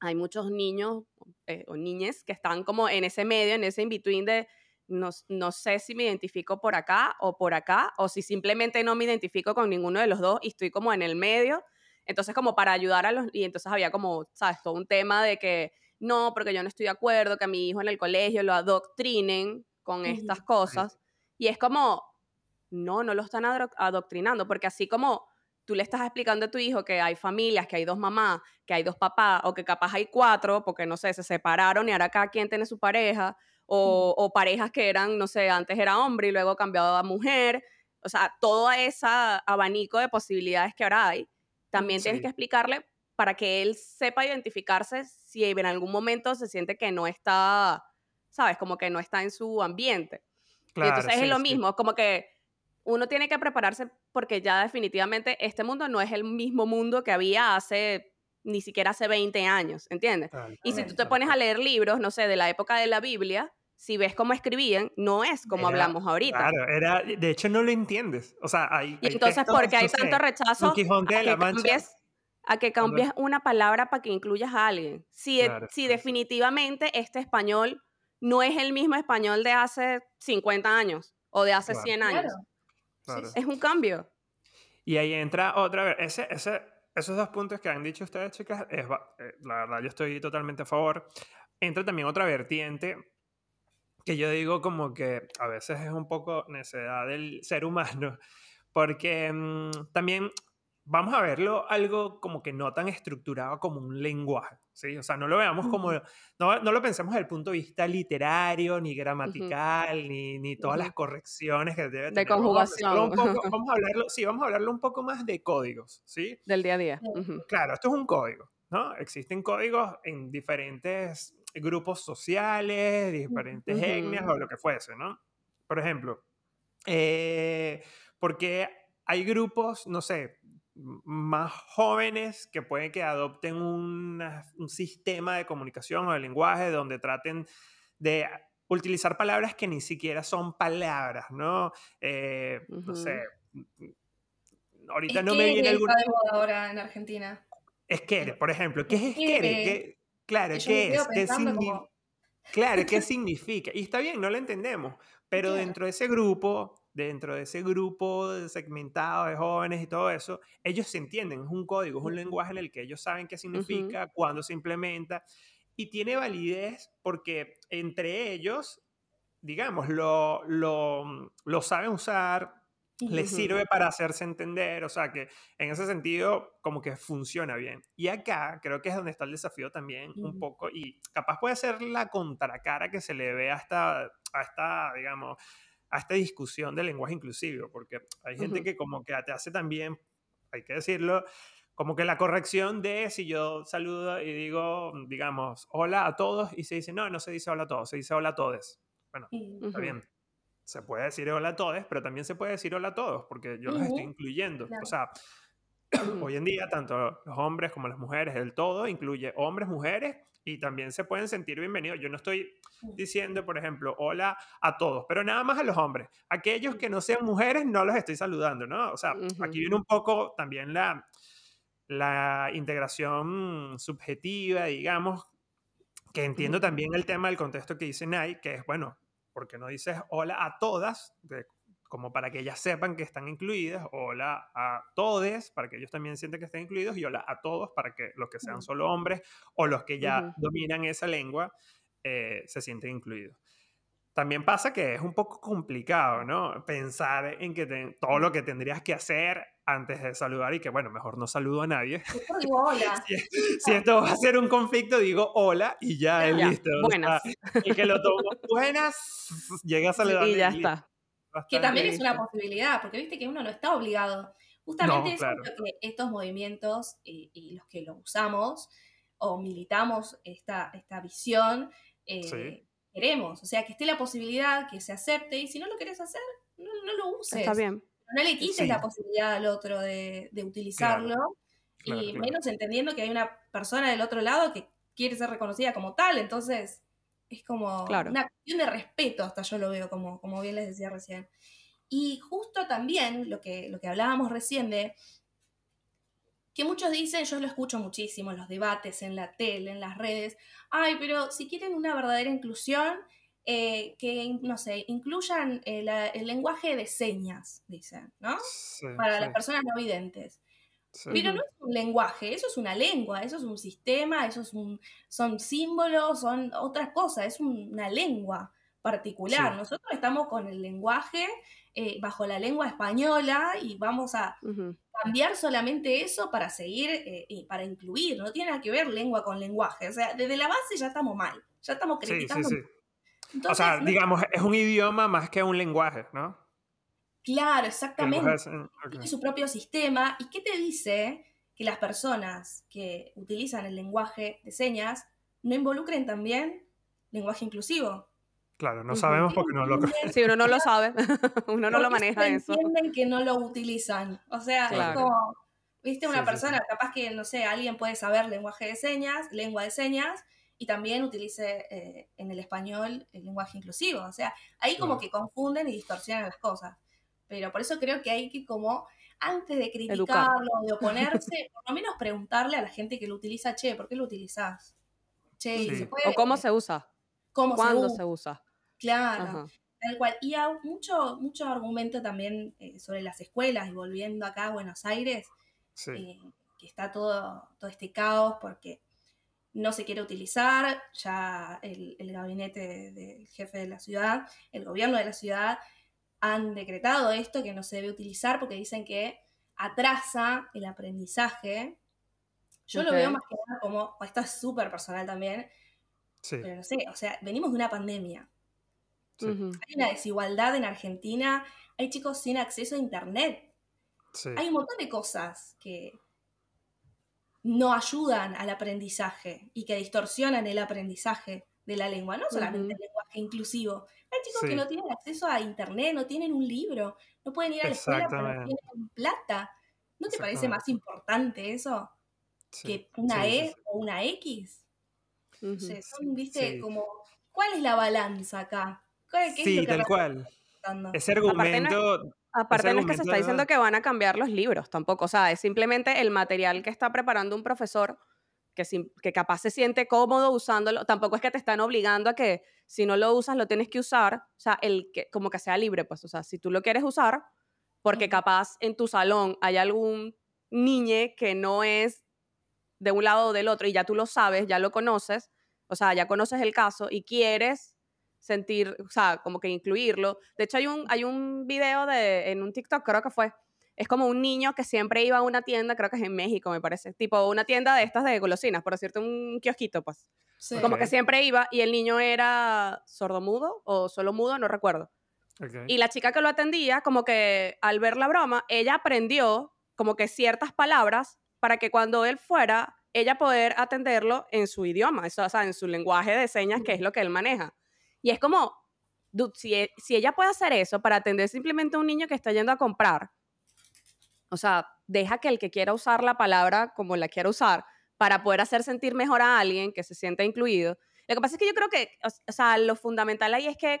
hay muchos niños eh, o niñas que están como en ese medio, en ese in-between de no, no, sé si me identifico por acá o por acá, o si simplemente no me identifico con ninguno de los dos y estoy como en el medio. Entonces, como para ayudar a los... Y entonces había como, ¿sabes? Todo un tema de que no, porque yo no estoy de acuerdo, que a mi hijo en el colegio lo adoctrinen con estas cosas. Y es como, no, no lo están adoctrinando, porque así como tú le estás explicando a tu hijo que hay familias, que hay dos mamás, que hay dos papás, o que capaz hay cuatro, porque no sé, se separaron y ahora cada quien tiene su pareja, o, o parejas que eran, no sé, antes era hombre y luego cambiado a mujer, o sea, todo ese abanico de posibilidades que ahora hay, también tienes que explicarle para que él sepa identificarse si en algún momento se siente que no está, ¿sabes? Como que no está en su ambiente. y entonces es lo mismo, como que uno tiene que prepararse porque ya definitivamente este mundo no es el mismo mundo que había hace, ni siquiera hace 20 años, ¿entiendes? y si tú te pones a leer libros, no sé, de la época de la Biblia, si ves cómo escribían, no es como hablamos ahorita. Claro, era, de hecho no lo entiendes. O sea, hay, y entonces, ¿por qué hay tanto rechazo a que, cambies, a que cambies una palabra para que incluyas a alguien? Si, si definitivamente este español no es el mismo español de hace 50 años o de hace 100 años. Es un cambio. Y ahí entra otra vez, ese, ese, esos dos puntos que han dicho ustedes, chicas, es, eh, la verdad yo estoy totalmente a favor. Entra también otra vertiente que yo digo como que a veces es un poco necesidad del ser humano, porque mm, también vamos a verlo algo como que no tan estructurado como un lenguaje, ¿sí? O sea, no lo veamos como, no, no lo pensemos desde el punto de vista literario, ni gramatical, ni, ni, todas las correcciones que debe tener. De conjugación. [laughs] Vamos a, hablarlo, sí, vamos a hablarlo un poco más de códigos, ¿sí? Del día a día. Claro, esto es un código, ¿no? Existen códigos en diferentes grupos sociales, diferentes etnias o lo que fuese, ¿no? Por ejemplo, eh, porque hay grupos, no sé, más jóvenes que pueden que adopten un sistema de comunicación o de lenguaje donde traten de utilizar palabras que ni siquiera son palabras, ¿no? Eh, no sé. Ahorita no me viene alguna. ahora en Argentina? Esquere, por ejemplo. ¿Qué es esquere? Claro, ¿qué es? ¿Qué Claro, ¿qué significa? Y está bien, no lo entendemos, pero dentro de ese grupo, dentro de ese grupo segmentado de jóvenes y todo eso, ellos se entienden, es un código, es un lenguaje en el que ellos saben qué significa, cuándo se implementa, y tiene validez porque entre ellos, digamos, lo, lo, lo saben usar, les sirve para hacerse entender, o sea que en ese sentido como que funciona bien. Y acá creo que es donde está el desafío también un poco y capaz puede ser la contracara que se le ve a esta, a esta digamos, a esta discusión del lenguaje inclusivo, porque hay gente que como que te hace también, hay que decirlo, como que la corrección de si yo saludo y digo, digamos, hola a todos y se dice, no, no se dice hola a todos, se dice hola a todos. Bueno, está bien. Se puede decir hola a todos, pero también se puede decir hola a todos, porque yo los estoy incluyendo. O sea, hoy en día, tanto los hombres como las mujeres, el todo incluye hombres, mujeres, y también se pueden sentir bienvenidos. Yo no estoy diciendo, por ejemplo, hola a todos, pero nada más a los hombres. Aquellos que no sean mujeres, no los estoy saludando, ¿no? O sea, aquí viene un poco también la, la integración subjetiva, digamos, que entiendo también el tema del contexto que dice Nai, que es, bueno, porque no dices hola a todas, como para que ellas sepan que están incluidas, hola a todes, para que ellos también sienten que están incluidos, y hola a todos, para que los que sean solo hombres o los que ya dominan esa lengua eh, se sienten incluidos. También pasa que es un poco complicado, ¿no? Pensar en que todo lo que tendrías que hacer antes de saludar y que, bueno, mejor no saludo a nadie. digo hola. [laughs] si, esto va a ser un conflicto, digo hola y ya es listo. Buenas. y que lo tomo buenas, llega a [laughs] saludar. Y ya está. Que también es una posibilidad, porque viste que uno no está obligado. Justamente eso es que estos movimientos y, los que lo usamos o militamos esta, esta visión, eh, queremos. O sea, que esté la posibilidad, que se acepte, y si no lo querés hacer, no, lo uses. Está bien. No le quites la posibilidad al otro de, utilizarlo, y menos entendiendo que hay una persona del otro lado que quiere ser reconocida como tal, entonces es como una cuestión de respeto, hasta yo lo veo, como, como bien les decía recién. Y justo también lo que, lo que hablábamos recién de que muchos dicen, yo lo escucho muchísimo en los debates, en la tele, en las redes, ay, pero si quieren una verdadera inclusión, eh, que, no sé, incluyan el, lenguaje de señas, dicen, ¿no? Para las personas no videntes. Pero no es un lenguaje, eso es una lengua, eso es un sistema, eso es un, son símbolos, son otras cosas, es una lengua particular. Nosotros estamos con el lenguaje eh, bajo la lengua española y vamos a cambiar solamente eso para seguir eh, y para incluir, no tiene nada que ver lengua con lenguaje. O sea, desde la base ya estamos mal, ya estamos criticando. Sí, sí, sí. o sea, digamos, es un idioma más que un lenguaje, ¿no? Claro, exactamente. Tiene su propio sistema. ¿Y qué te dice que las personas que utilizan el lenguaje de señas no involucren también lenguaje inclusivo? Claro, no sabemos porque no lo... [laughs] Sí, uno no lo sabe, [laughs] uno no lo maneja eso. entienden que no lo utilizan. O sea, es como, viste, una persona, capaz que, no sé, alguien puede saber lenguaje de señas, lengua de señas, y también utilice eh, en el español el lenguaje inclusivo. O sea, ahí como que confunden y distorsionan las cosas. Pero por eso creo que hay que como, antes de criticarlo, de oponerse, [laughs] por lo menos preguntarle a la gente que lo utiliza, che, ¿por qué lo utilizas? Che, ¿se puede? O cómo se usa. ¿Cómo ¿Cuándo se usa? Claro. Tal cual. Y hay mucho, mucho argumento también eh, sobre las escuelas, y volviendo acá a Buenos Aires, eh, que está todo, todo este caos porque no se quiere utilizar, ya el, el gabinete del jefe de la ciudad, el gobierno de la ciudad han decretado esto, que no se debe utilizar porque dicen que atrasa el aprendizaje. Yo lo veo más que nada como, esto es súper personal también, pero no sé, o sea, venimos de una pandemia. Hay una desigualdad en Argentina, hay chicos sin acceso a Internet. Hay un montón de cosas que no ayudan al aprendizaje y que distorsionan el aprendizaje de la lengua, no solamente el lenguaje inclusivo, hay chicos que no tienen acceso a internet, no tienen un libro, no pueden ir a la escuela porque no tienen plata. ¿No te parece más importante eso que una E o una X? son, viste, como, ¿cuál es la balanza acá? sí, tal cual. Ese argumento... Aparte no es que se está diciendo que van a cambiar los libros tampoco, o sea, es simplemente el material que está preparando un profesor que, que capaz se siente cómodo usándolo, tampoco es que te están obligando a que si no lo usas lo tienes que usar, o sea, el que, como que sea libre, pues, o sea, si tú lo quieres usar, porque capaz en tu salón hay algún niñe que no es de un lado o del otro y ya tú lo sabes, ya lo conoces, o sea, ya conoces el caso y quieres sentir, o sea, como que incluirlo. De hecho, hay un, hay un video de, en un TikTok, creo que fue, es como un niño que siempre iba a una tienda, creo que es en México, me parece, tipo una tienda de estas de golosinas, por decirte un kiosquito, pues. Como que siempre iba y el niño era sordomudo o solo mudo, no recuerdo. Y la chica que lo atendía, como que al ver la broma, ella aprendió como que ciertas palabras para que cuando él fuera, ella poder atenderlo en su idioma, eso, o sea, en su lenguaje de señas, que es lo que él maneja. Y es como, si, si ella puede hacer eso para atender simplemente a un niño que está yendo a comprar, o sea, deja que el que quiera usar la palabra como la quiera usar para poder hacer sentir mejor a alguien que se sienta incluido. Lo que pasa es que yo creo que, o sea, lo fundamental ahí es que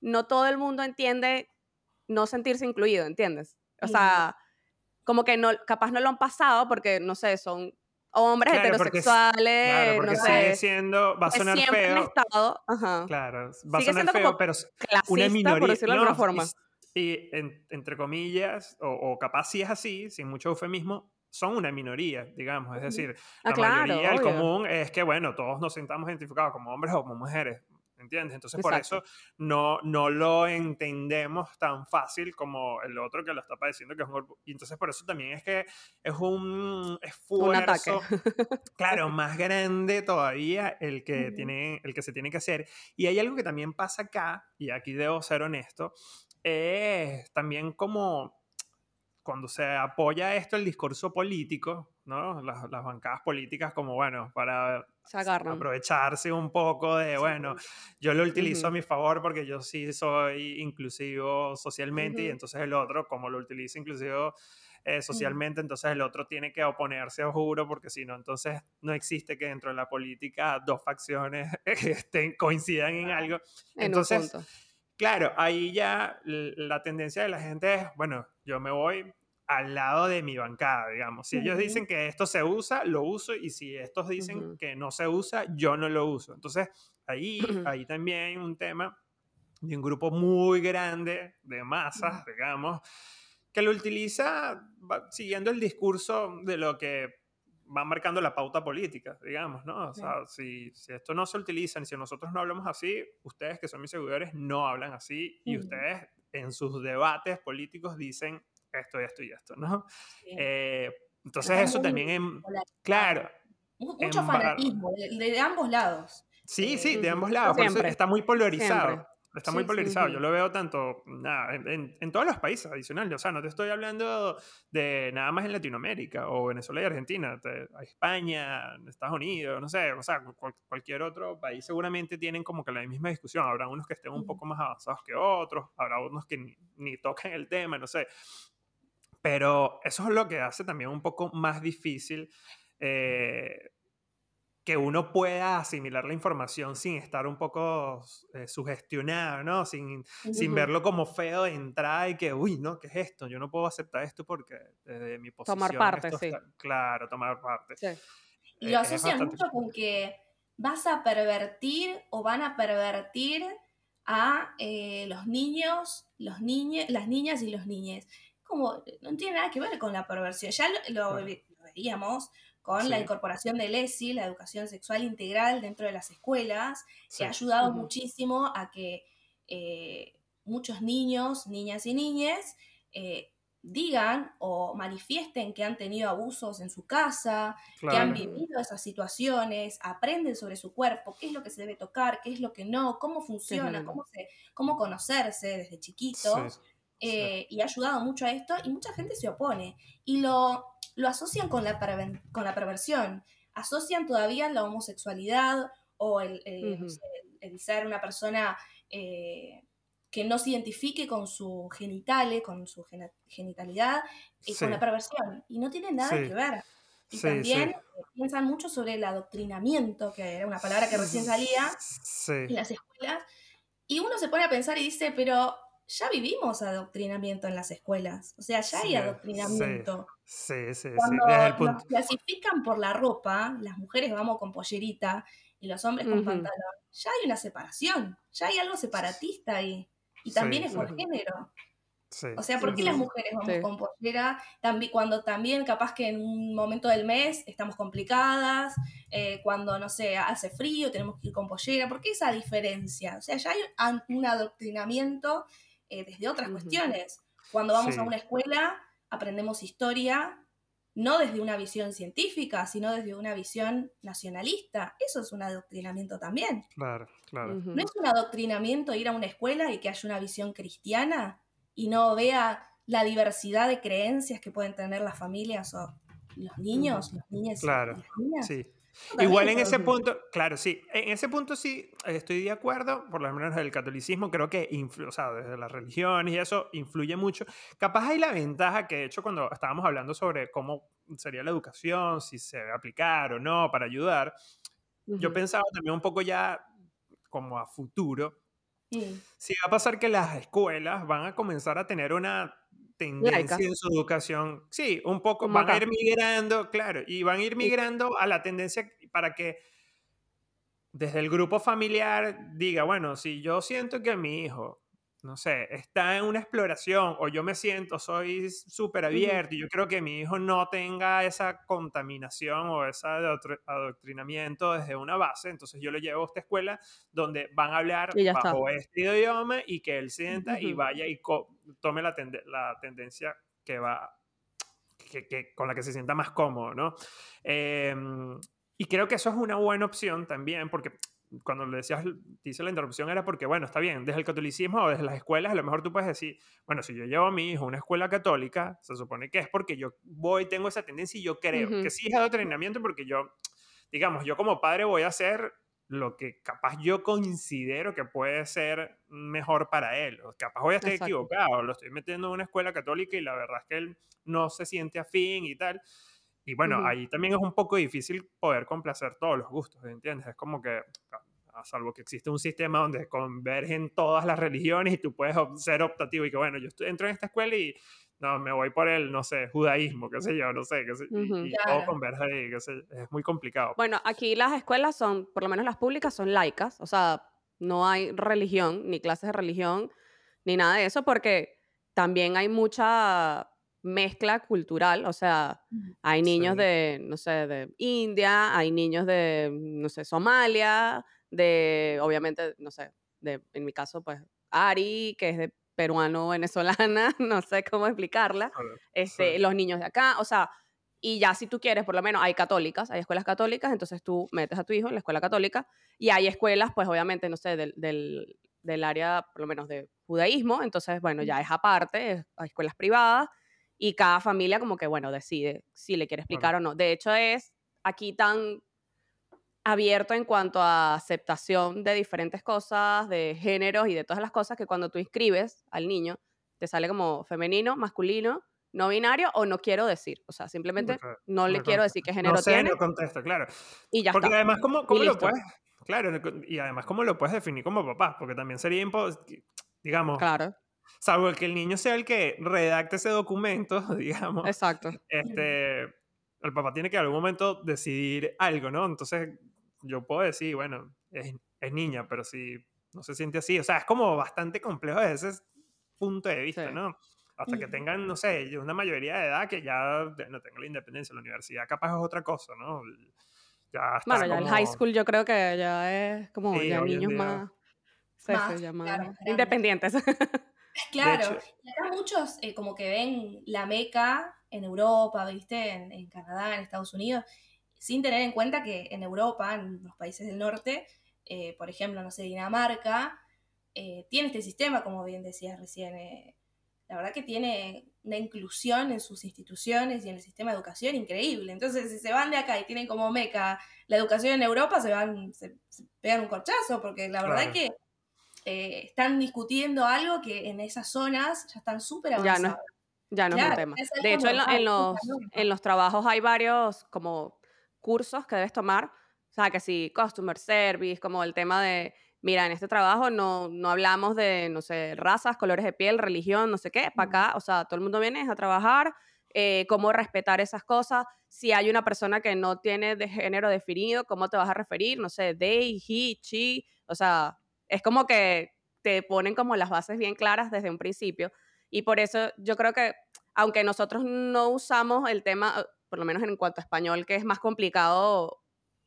no todo el mundo entiende no sentirse incluido, ¿entiendes? O sea, como que no, capaz no lo han pasado porque, no sé, son hombres heterosexuales, no sé. Sigue siendo, va a sonar feo. Estado, Claro, va a sonar feo, pero una minoría. Por decirlo de alguna forma. Y entre comillas, o, capaz si es así, sin mucho eufemismo, son una minoría, digamos. Es decir, ah, la mayoría, el común es que, bueno, todos nos sintamos identificados como hombres o como mujeres. ¿Entiendes? Entonces, por eso no, no lo entendemos tan fácil como el otro que lo está padeciendo, que es un Y entonces, por eso también es que es un esfuerzo, [laughs] claro, más grande todavía el que, tiene, el que se tiene que hacer. Y hay algo que también pasa acá, y aquí debo ser honesto, es también como cuando se apoya esto el discurso político, ¿no? Las, bancadas políticas como, bueno, para aprovecharse un poco de, bueno, yo lo utilizo a mi favor porque yo sí soy inclusivo socialmente y entonces el otro, como lo utiliza inclusivo eh, socialmente, entonces el otro tiene que oponerse, os juro, porque si no, entonces no existe que dentro de la política dos facciones [laughs] estén, coincidan en algo. Entonces Claro, ahí ya la tendencia de la gente es, bueno, yo me voy al lado de mi bancada, digamos. Si ellos dicen que esto se usa, lo uso, y si estos dicen que no se usa, yo no lo uso. Entonces, ahí, [clears throat] ahí también un tema de un grupo muy grande de masas, digamos, que lo utiliza siguiendo el discurso de lo que van marcando la pauta política, digamos, ¿no? O sea, si, si, esto no se utiliza, y si nosotros no hablamos así, ustedes que son mis seguidores no hablan así y ustedes en sus debates políticos dicen esto, esto y esto, ¿no? Eh, entonces eso también, claro. Mucho fanatismo de, ambos lados. Sí, sí, de ambos lados. está muy polarizado. Está muy polarizado. Yo lo veo tanto nada, en, en, todos los países adicionales. O sea, no te estoy hablando de nada más en Latinoamérica o Venezuela y Argentina. España, Estados Unidos, no sé. O sea, cualquier otro país seguramente tienen como que la misma discusión. Habrá unos que estén un poco más avanzados que otros. Habrá unos que ni, ni tocan el tema, no sé. Pero eso es lo que hace también un poco más difícil eh, que uno pueda asimilar la información sin estar un poco eh, sugestionado, ¿no? Sin, sin verlo como feo de entrada y que, uy, ¿no? ¿Qué es esto? Yo no puedo aceptar esto porque desde mi posición... Tomar parte, sí. claro, tomar parte. Sí. Y lo asocian mucho con que vas a pervertir o van a pervertir a eh, los niños, los niños, las niñas y los niñes. Como, no tiene nada que ver con la perversión. Ya lo, lo veíamos con la incorporación del ESI, la educación sexual integral dentro de las escuelas, que ha ayudado muchísimo a que eh, muchos niños, niñas y niñas eh, digan o manifiesten que han tenido abusos en su casa, que han vivido esas situaciones, aprenden sobre su cuerpo, qué es lo que se debe tocar, qué es lo que no, cómo funciona, cómo, se, cómo conocerse desde chiquitos. Eh, y ha ayudado mucho a esto y mucha gente se opone. Y lo, lo asocian con la, con la perversión, asocian todavía la homosexualidad o el, ser una persona eh, que no se identifique con su genitales, con su genitalidad, y con la perversión. Y no tiene nada que ver. Y también piensan mucho sobre el adoctrinamiento, que era una palabra que recién salía en las escuelas. Y uno se pone a pensar y dice, pero ya vivimos adoctrinamiento en las escuelas. O sea, ya hay adoctrinamiento. Sí, sí, Cuando nos clasifican por la ropa, las mujeres vamos con pollerita y los hombres con pantalón, ya hay una separación, ya hay algo separatista ahí. Y también es por género. O sea, ¿por qué las mujeres vamos con pollera también, cuando también capaz que en un momento del mes estamos complicadas, eh, cuando, no sé, hace frío, tenemos que ir con pollera? ¿Por qué esa diferencia? O sea, ya hay un adoctrinamiento eh, desde otras cuestiones. Cuando vamos a una escuela, aprendemos historia, no desde una visión científica, sino desde una visión nacionalista. Eso es un adoctrinamiento también. Claro, claro. ¿No es un adoctrinamiento ir a una escuela y que haya una visión cristiana y no vea la diversidad de creencias que pueden tener las familias o los niños, las niñas claro, Sí. Igual en ese punto, claro, sí, en ese punto sí estoy de acuerdo, por lo menos el catolicismo creo que, influye, o sea, desde las religiones y eso influye mucho. Capaz hay la ventaja que, de hecho, cuando estábamos hablando sobre cómo sería la educación, si se debe aplicar o no para ayudar, yo pensaba también un poco ya como a futuro, si va a pasar que las escuelas van a comenzar a tener una tendencia en su educación. Sí, un poco van a ir migrando, claro, y van a ir migrando a la tendencia para que desde el grupo familiar diga, bueno, si yo siento que mi hijo no sé, está en una exploración o yo me siento, soy súper abierto y yo creo que mi hijo no tenga esa contaminación o ese adoctrinamiento desde una base, entonces yo lo llevo a esta escuela donde van a hablar bajo este idioma y que él sienta y vaya y tome la, la tendencia que va, que, con la que se sienta más cómodo, ¿no? Em, y creo que eso es una buena opción también, porque cuando le decías, dice la interrupción era porque, bueno, está bien, desde el catolicismo o desde las escuelas, a lo mejor tú puedes decir, bueno, si yo llevo a mi hijo a una escuela católica, se supone que es porque yo voy, tengo esa tendencia y yo creo que sí es adoctrinamiento porque yo, digamos, yo como padre voy a hacer lo que capaz yo considero que puede ser mejor para él. capaz voy a estar equivocado, lo estoy metiendo en una escuela católica y la verdad es que él no se siente afín y tal. Y bueno, ahí también es un poco difícil poder complacer todos los gustos, ¿entiendes? Es como que, a salvo que existe un sistema donde convergen todas las religiones y tú puedes ser optativo y que, bueno, yo entro en esta escuela y no, me voy por el, no sé, judaísmo, qué sé yo, no sé, qué sé, y, todo converge ahí, qué sé, es muy complicado. Bueno, aquí las escuelas son, por lo menos las públicas, son laicas, o sea, no hay religión, ni clases de religión, ni nada de eso, porque también hay mucha mezcla cultural, o sea, hay niños de, no sé, de India, hay niños de, no sé, Somalia, de, obviamente, no sé, de, en mi caso, pues, Ari, que es de peruano-venezolana, [laughs] no sé cómo explicarla, este, los niños de acá, o sea, y ya si tú quieres, por lo menos hay católicas, hay escuelas católicas, entonces tú metes a tu hijo en la escuela católica y hay escuelas, pues obviamente, no sé, del, del, del área, por lo menos de judaísmo, entonces, bueno, ya es aparte, hay escuelas privadas y cada familia como que, bueno, decide si le quiere explicar o no. De hecho, es aquí tan abierto en cuanto a aceptación de diferentes cosas, de géneros y de todas las cosas, que cuando tú inscribes al niño, te sale como femenino, masculino, no binario o no quiero decir. O sea, simplemente no le quiero decir qué género no sé, tiene. No contesto, claro. Y ya Porque además, ¿cómo, cómo lo puedes? Claro, y además, ¿cómo lo puedes definir como papá? Porque también sería, digamos... Claro. Salvo que el niño sea el que redacte ese documento, [laughs] digamos. Exacto. Este, el papá tiene que en algún momento decidir algo, ¿no? Entonces, yo puedo decir, bueno, es, es niña, pero si no se siente así, o sea, es como bastante complejo desde ese punto de vista, ¿no? hasta que tengan, no sé, una mayoría de edad que ya no tenga la independencia. La universidad capaz es otra cosa, ¿no? Ya está bueno, ya el high school yo creo que ya es como ya niños más, más, independientes. [laughs] Claro, y acá muchos eh, como que ven la meca en Europa, ¿viste? En, en, Canadá, en Estados Unidos, sin tener en cuenta que en Europa, en los países del norte, eh, por ejemplo, no sé, Dinamarca, eh, tiene este sistema, como bien decías recién, la verdad que tiene una inclusión en sus instituciones y en el sistema de educación increíble. Entonces, si se van de acá y tienen como meca la educación en Europa, se van, se, pegan un corchazo, porque la verdad que eh, están discutiendo algo que en esas zonas ya están súper avanzados. Ya no, ya no es un tema. de hecho, en, los, en los trabajos hay varios como cursos que debes tomar. O sea, que si customer service, como el tema de mira, en este trabajo no, no hablamos de, no sé, razas, colores de piel, religión, no sé qué, para acá, o sea, todo el mundo viene a trabajar, eh, cómo respetar esas cosas, si hay una persona que no tiene de género definido, cómo te vas a referir, no sé, they, he, she, o sea, es como que te ponen como las bases bien claras desde un principio. Y por eso yo creo que, aunque nosotros no usamos el tema, por lo menos en cuanto a español, que es más complicado,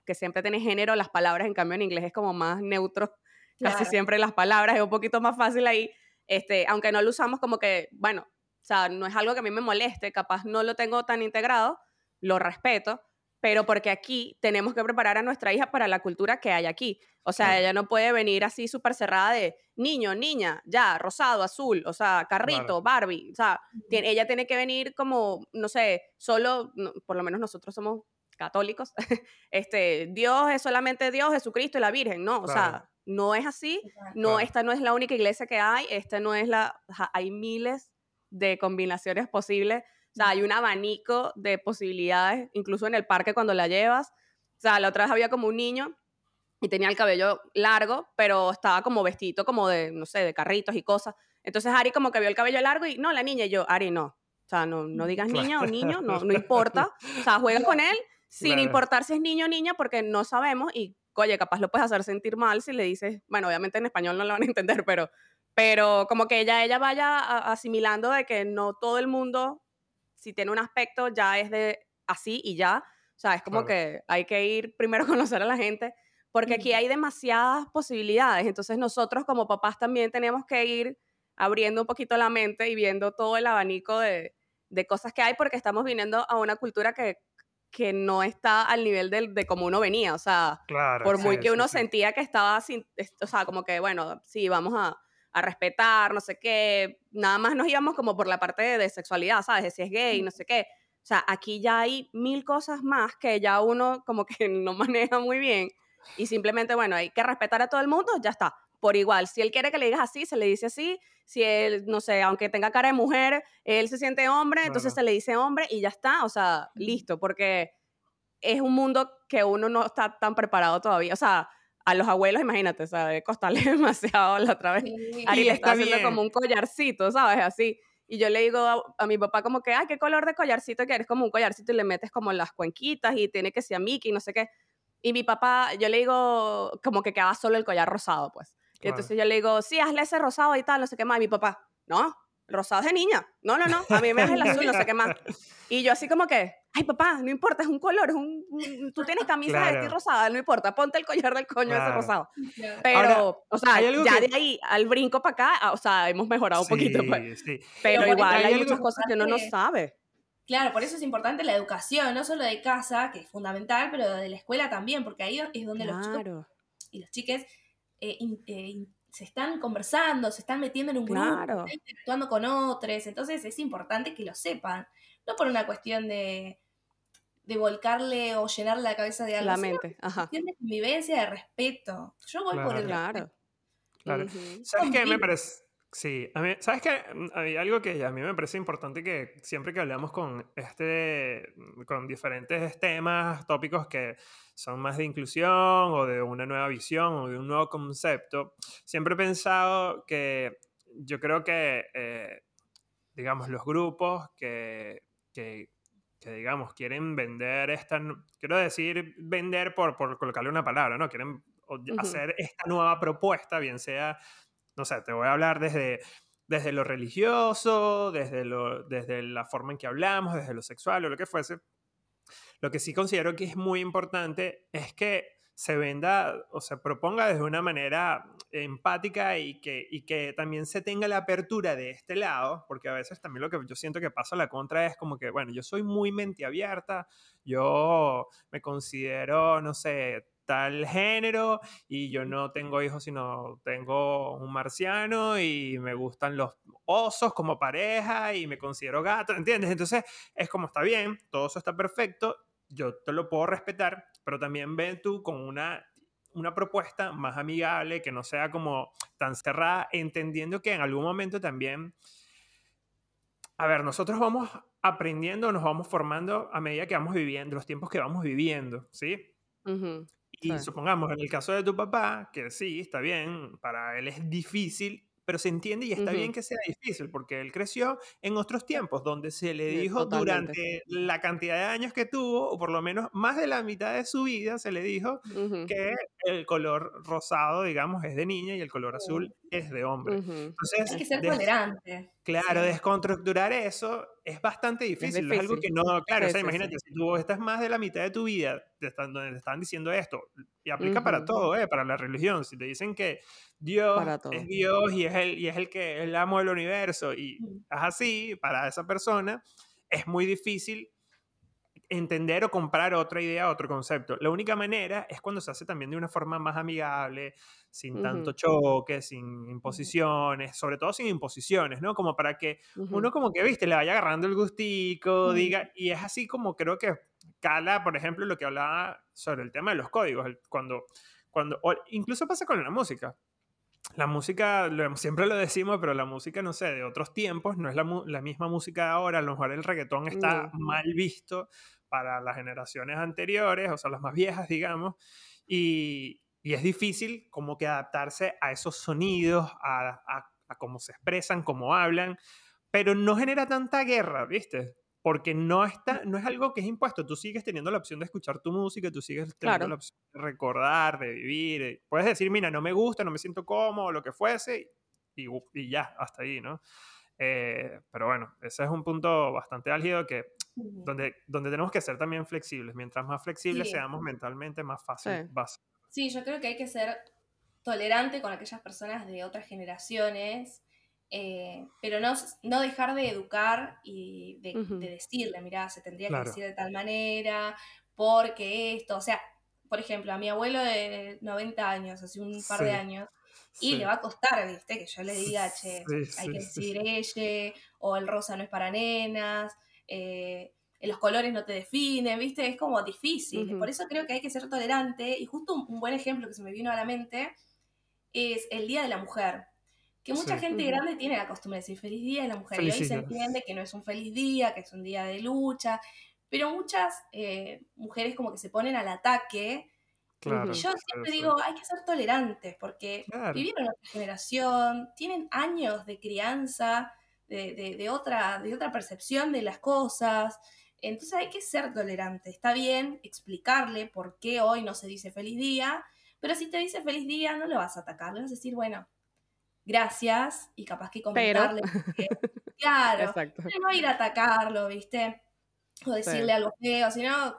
que siempre tiene género, las palabras, en cambio en inglés es como más neutro [laughs] casi siempre las palabras, es un poquito más fácil ahí, este, aunque no lo usamos como que, bueno, o sea, no es algo que a mí me moleste, capaz no lo tengo tan integrado, lo respeto, pero porque aquí tenemos que preparar a nuestra hija para la cultura que hay aquí. O sea, ella no puede venir así súper cerrada de niño, niña, ya, rosado, azul, o sea, carrito, Barbie. O sea, ella tiene que venir como, no sé, solo, por lo menos nosotros somos católicos, [laughs] este, Dios es solamente Dios, Jesucristo y la Virgen, ¿no? O sea, no es así, no, esta no es la única iglesia que hay, esta no es la, hay miles de combinaciones posibles, sea, hay un abanico de posibilidades, incluso en el parque cuando la llevas, o sea, la otra vez había como un niño y tenía el cabello largo, pero estaba como vestido como de, no sé, de carritos y cosas, entonces Ari como que vio el cabello largo y no, la niña y yo, Ari, no, o sea, no, no digas niña o niño, no, no [laughs] importa, o sea, juegas con él sin importar si es niño o niña porque no sabemos y oye, capaz lo puedes hacer sentir mal si le dices, bueno, obviamente en español no lo van a entender, pero, pero como que ella, ella vaya asimilando de que no todo el mundo, si tiene un aspecto, ya es de así y ya. O sea, es como que hay que ir primero [laughs] a conocer a la gente, porque aquí hay demasiadas posibilidades. Entonces nosotros como papás también tenemos que ir abriendo un poquito la mente y viendo todo el abanico de, de cosas que hay, porque estamos viniendo a una cultura que que no está al nivel de, de como uno venía, o sea, por muy que uno sentía que estaba sin, o sea, como que, bueno, sí, vamos a, a, respetar, no sé qué, nada más nos íbamos como por la parte de, sexualidad, ¿sabes? De si es gay, no sé qué. O sea, aquí ya hay mil cosas más que ya uno como que [laughs] no maneja muy bien y simplemente, bueno, hay que respetar a todo el mundo, ya está por igual. Si él quiere que le digas así, se le dice así. Si él, no sé, aunque tenga cara de mujer, él se siente hombre, entonces se le dice hombre y ya está. O sea, listo, porque es un mundo que uno no está tan preparado todavía. O sea, a los abuelos, imagínate, o sea, de costarle [laughs] demasiado la otra vez. Ari le está haciendo como un collarcito, ¿sabes? Así. Y yo le digo a, mi papá como que, ay, ¿qué color de collarcito quieres? Como un collarcito y le metes como las cuenquitas y tiene que ser Mickey, no sé qué. Y mi papá, yo le digo como que quedaba solo el collar rosado, pues. Y entonces yo le digo, sí, hazle ese rosado y tal, no sé qué más. Y mi papá, no, rosado es de niña. No, no, no, a mí me das el azul, no sé qué más. [laughs] Y yo así como que, ay papá, no importa, es un color, es un, tú tienes camisa de vestir rosada, no importa, ponte el collar del coño ese rosado. Pero, o sea, ya de ahí al brinco para acá, ah, o sea, hemos mejorado un poquito, pues. Pero, igual hay, muchas cosas que uno no sabe. Claro, por eso es importante la educación, no solo de casa, que es fundamental, pero de la escuela también, porque ahí es donde los chicos y los chiques eh, eh, se están conversando, se están metiendo en un grupo, están interactuando con otros, entonces es importante que lo sepan, no por una cuestión de, de volcarle o llenar la cabeza de algo, la mente, ajá. cuestión de convivencia, de respeto. Yo voy por el claro. Claro. ¿Sabes qué me parece? Sí, a mí, ¿sabes qué? Hay algo que a mí me parece importante que siempre que hablamos con, este, con diferentes temas, tópicos que son más de inclusión o de una nueva visión o de un nuevo concepto, siempre he pensado que yo creo que, eh, digamos, los grupos que, que, digamos, quieren vender esta, quiero decir, vender por, por colocarle una palabra, ¿no? Quieren hacer esta nueva propuesta, bien sea no sé, te voy a hablar desde, desde lo religioso, desde, lo, desde la forma en que hablamos, desde lo sexual o lo que fuese. Lo que sí considero que es muy importante es que se venda o se proponga desde una manera empática y que, y que también se tenga la apertura de este lado, porque a veces también lo que yo siento que pasa a la contra es como que, bueno, yo soy muy mente abierta, yo me considero, no sé, tal género y yo no tengo hijos, sino tengo un marciano y me gustan los osos como pareja y me considero gato, ¿entiendes? Entonces es como está bien, todo eso está perfecto, yo te lo puedo respetar, pero también ven tú con una una propuesta más amigable, que no sea como tan cerrada, entendiendo que en algún momento también, a ver, nosotros vamos aprendiendo, nos vamos formando a medida que vamos viviendo, los tiempos que vamos viviendo, ¿sí? Y supongamos, en el caso de tu papá, que sí, está bien, para él es difícil pero se entiende y está bien que sea difícil, porque él creció en otros tiempos, donde se le dijo durante la cantidad de años que tuvo, o por lo menos más de la mitad de su vida, se le dijo que el color rosado, digamos, es de niña y el color azul es de hombre. Entonces, Hay que ser tolerante. Claro, desconstructurar eso es bastante difícil. Es, algo que no, claro, o sea, imagínate, si tú estás más de la mitad de tu vida están, donde te están diciendo esto, y aplica para todo, ¿eh? para la religión, si te dicen que Dios es Dios y es, el, y es el que es el amo del universo, y es así, para esa persona, es muy difícil entender o comprar otra idea, otro concepto. La única manera es cuando se hace también de una forma más amigable, sin tanto choque, sin imposiciones, sobre todo sin imposiciones, ¿no? Como para que uno como que, viste, le vaya agarrando el gustico, diga, y es así como creo que cala, por ejemplo, lo que hablaba sobre el tema de los códigos, cuando, cuando, incluso pasa con la música. La música, siempre lo decimos, pero la música, no sé, de otros tiempos, no es la, la misma música de ahora, a lo mejor el reggaetón está mal visto para las generaciones anteriores, o sea, las más viejas, digamos, y, y es difícil como que adaptarse a esos sonidos, a, a, a, cómo se expresan, cómo hablan, pero no genera tanta guerra, ¿viste? Porque no, está, no es algo que es impuesto, tú sigues teniendo la opción de escuchar tu música, tú sigues teniendo la opción de recordar, de vivir, eh, puedes decir, mira, no me gusta, no me siento cómodo, lo que fuese, y, y ya, hasta ahí, ¿no? Eh, pero bueno, ese es un punto bastante álgido que donde, donde tenemos que ser también flexibles. Mientras más flexibles seamos mentalmente, más fácil va a ser. Sí, yo creo que hay que ser tolerante con aquellas personas de otras generaciones, eh, pero no, no dejar de educar y de, decirle, mira, se tendría que decir de tal manera, porque esto, o sea, por ejemplo, a mi abuelo de 90 años, hace un par de años, y le va a costar, ¿viste? Que yo le diga, che, hay que decir ella, o el rosa no es para nenas, eh, los colores no te definen, ¿viste? Es como difícil. Por eso creo que hay que ser tolerante. Y justo un, buen ejemplo que se me vino a la mente es el Día de la Mujer. Que mucha gente grande tiene la costumbre de decir feliz día de la mujer. y hoy se entiende que no es un feliz día, que es un día de lucha. Pero muchas eh, mujeres como que se ponen al ataque. y yo siempre digo, hay que ser tolerantes, porque vivieron otra generación, tienen años de crianza, de, otra, de otra percepción de las cosas. Entonces hay que ser tolerante. Está bien explicarle por qué hoy no se dice feliz día, pero si te dice feliz día no lo vas a atacar, le vas a decir, bueno, gracias, y capaz que comentarle. [laughs] claro, Exacto. no ir a atacarlo, ¿viste? O decirle algo feo, sino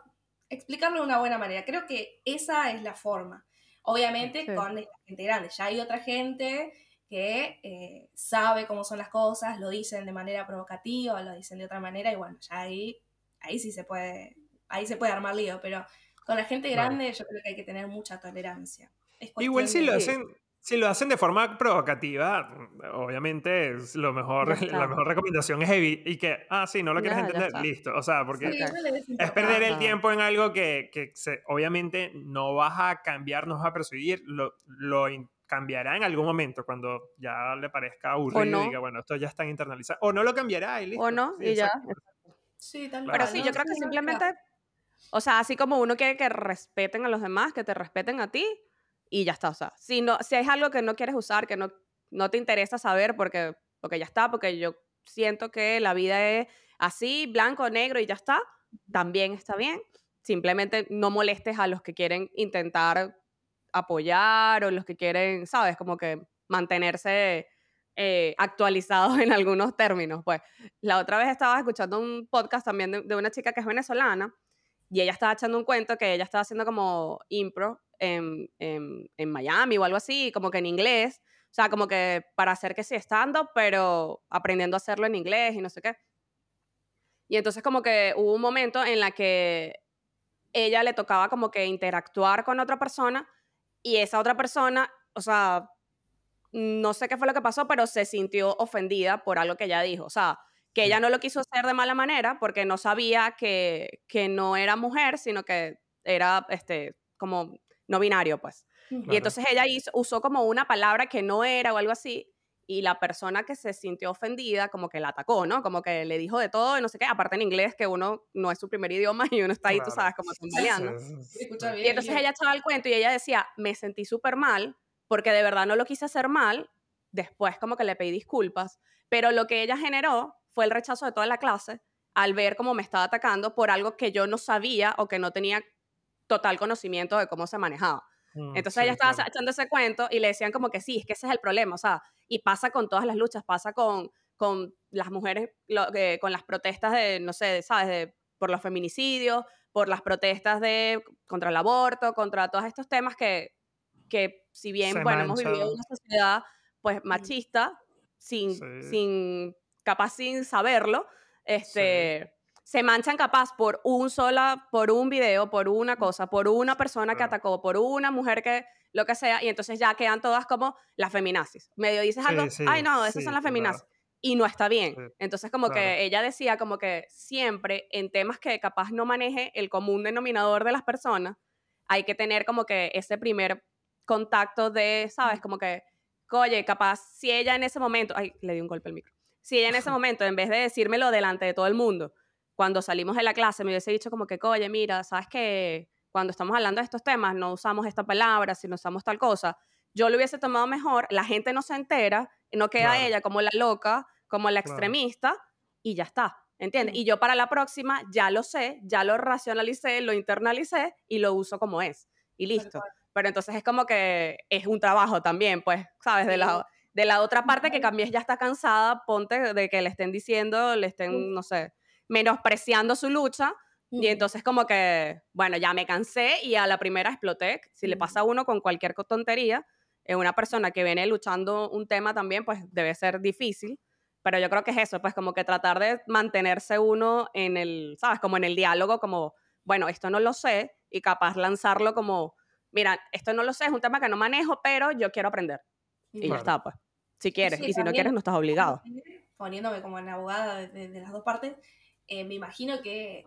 explicarlo de una buena manera. Creo que esa es la forma. Obviamente con gente grande. Ya hay otra gente que eh, sabe cómo son las cosas, lo dicen de manera provocativa, lo dicen de otra manera, y bueno, ya ahí, ahí sí se puede, ahí se puede armar lío, pero con la gente grande yo creo que hay que tener mucha tolerancia. Igual si lo hacen, si lo hacen de forma provocativa, obviamente es lo mejor, la mejor recomendación es evitar y que, ah, sí, no lo quieres entender, listo. O sea, porque es perder el tiempo en algo que, que se, obviamente no vas a cambiar, no vas a persuadir, lo, lo cambiará en algún momento cuando ya le parezca aburrido y diga, bueno, esto ya está internalizado. O no lo cambiará y listo. O no, y ya. Sí, tal Pero sí, yo creo que simplemente, o sea, así como uno quiere que respeten a los demás, que te respeten a ti, y ya está. O sea, si, no, si es algo que no quieres usar, que no, no te interesa saber, porque, porque ya está, porque yo siento que la vida es así, blanco, negro y ya está, también está bien. Simplemente no molestes a los que quieren intentar apoyar o los que quieren, ¿sabes? Como que mantenerse eh, actualizados [laughs] en algunos términos. Pues la otra vez estaba escuchando un podcast también de, una chica que es venezolana y ella estaba echando un cuento que ella estaba haciendo como impro en, en, Miami o algo así, como que en inglés. O sea, como que para hacer que sí estando, pero aprendiendo a hacerlo en inglés y no sé qué. Y entonces como que hubo un momento en la que ella le tocaba como que interactuar con otra persona y esa otra persona, o sea, no sé qué fue lo que pasó, pero se sintió ofendida por algo que ella dijo. O sea, que ella no lo quiso hacer de mala manera porque no sabía que, que no era mujer, sino que era este, como no binario, pues. Y entonces ella hizo, usó como una palabra que no era o algo así, y la persona que se sintió ofendida como que la atacó, ¿no? Como que le dijo de todo y no sé qué, aparte en inglés, que uno no es su primer idioma y uno está ahí, tú sabes, como tambaleando. y entonces ella echaba el cuento y ella decía, me sentí súper mal porque de verdad no lo quise hacer mal, después como que le pedí disculpas, pero lo que ella generó fue el rechazo de toda la clase al ver cómo me estaba atacando por algo que yo no sabía o que no tenía total conocimiento de cómo se manejaba. Mm, Entonces ella estaba echando ese cuento y le decían como que sí, es que ese es el problema, o sea, y pasa con todas las luchas, pasa con, con las mujeres, con las protestas de, no sé, ¿sabes? De, por los feminicidios, por las protestas de, contra el aborto, contra todos estos temas que, que si bien, bueno, hemos vivido en una sociedad pues mm. machista, sin, sin capaz sin saberlo, este se manchan capaz por un sola, por un video, por una cosa, por una persona que atacó, por una mujer que lo que sea, y entonces ya quedan todas como las feminazis. Medio dices algo, ay no, esas son las feminazis. Y no está bien. Entonces como que ella decía como que siempre en temas que capaz no maneje el común denominador de las personas, hay que tener como que ese primer contacto de, ¿sabes? Como que, oye, capaz si ella en ese momento, ay, le di un golpe al micro. Si ella en ese [laughs] momento, en vez de decírmelo delante de todo el mundo, cuando salimos de la clase me hubiese dicho como que, oye, mira, sabes que cuando estamos hablando de estos temas no usamos esta palabra, sino usamos tal cosa, yo lo hubiese tomado mejor, la gente no se entera, no queda ella como la loca, como la extremista, y ya está, ¿entiendes? Y yo para la próxima ya lo sé, ya lo racionalicé, lo internalicé y lo uso como es, y listo. Pero entonces es como que es un trabajo también, pues, ¿sabes? De la, de la otra parte que cambies ya está cansada, ponte de que le estén diciendo, le estén, no sé, menospreciando su lucha. Y entonces como que, bueno, ya me cansé y a la primera exploté. Si le pasa a uno con cualquier tontería, es una persona que viene luchando un tema también, pues debe ser difícil. Pero yo creo que es eso, pues como que tratar de mantenerse uno en el, ¿sabes? Como en el diálogo, como, bueno, esto no lo sé, y capaz lanzarlo como, mira, esto no lo sé, es un tema que no manejo, pero yo quiero aprender. Y ya está, pues. Si quieres, y si no quieres, no estás obligado. Poniéndome como en abogada de, de las dos partes, eh, me imagino que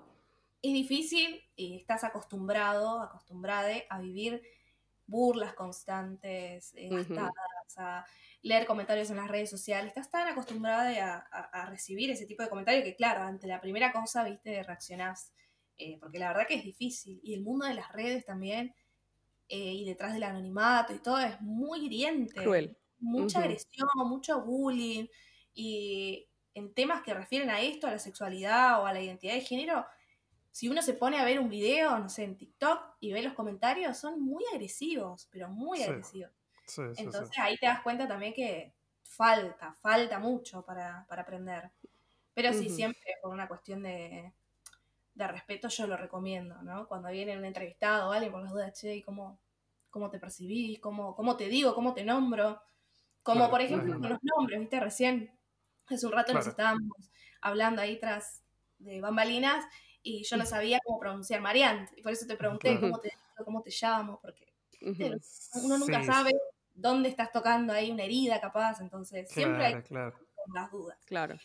es difícil y estás acostumbrado, acostumbrada a vivir burlas constantes, eh, a leer comentarios en las redes sociales, estás tan acostumbrada a, recibir ese tipo de comentarios que, claro, ante la primera cosa, viste, reaccionás, eh, porque la verdad que es difícil. Y el mundo de las redes también, y detrás del anonimato y todo, es muy hiriente. Cruel. Mucha agresión, mucho bullying, y en temas que refieren a esto, a la sexualidad o a la identidad de género, si uno se pone a ver un video, no sé, en TikTok y ve los comentarios, son muy agresivos, pero muy agresivos. Entonces ahí te das cuenta también que falta, falta mucho para, aprender. Pero sí, siempre por una cuestión de, de, respeto yo lo recomiendo, ¿no? Cuando viene un entrevistado o alguien por las dudas, che, ¿cómo, cómo te percibís? ¿Cómo, ¿Cómo te digo? ¿Cómo te nombro? Como por ejemplo con los nombres, ¿viste? Recién, hace un rato nos estábamos hablando ahí tras de bambalinas y yo no sabía cómo pronunciar Mariant. Y por eso te pregunté cómo te, cómo te llamo, porque uno nunca sabe dónde estás tocando ahí una herida capaz, entonces siempre hay las dudas. Claro.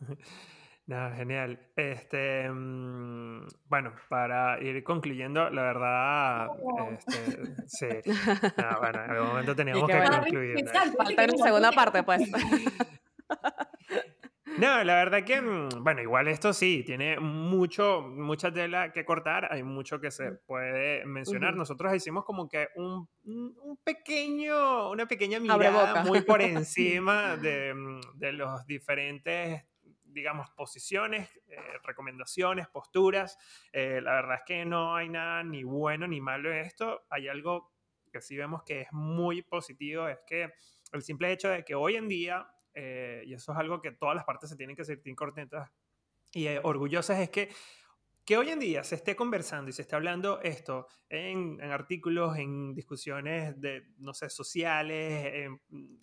[laughs] Nada, genial. Este, mm, bueno, para ir concluyendo, la verdad, este, sí. [laughs] bueno, en algún momento teníamos que, concluir. Falta la segunda parte, pues. [laughs] No, la verdad que, mm, bueno, igual esto sí, tiene mucho, mucha tela que cortar, hay mucho que se puede mencionar. Nosotros hicimos como que un, un, pequeño, una pequeña mirada muy por [laughs] encima de, mm, de los diferentes digamos, posiciones, eh, recomendaciones, posturas. Eh, la verdad es que no hay nada ni bueno ni malo en esto. Hay algo que sí vemos que es muy positivo, es que el simple hecho de que hoy en día eh, y eso es algo que todas las partes se tienen que sentir contentas y eh, orgullosas, es que, que hoy en día se esté conversando y se esté hablando esto en, artículos, en discusiones de, no sé, sociales,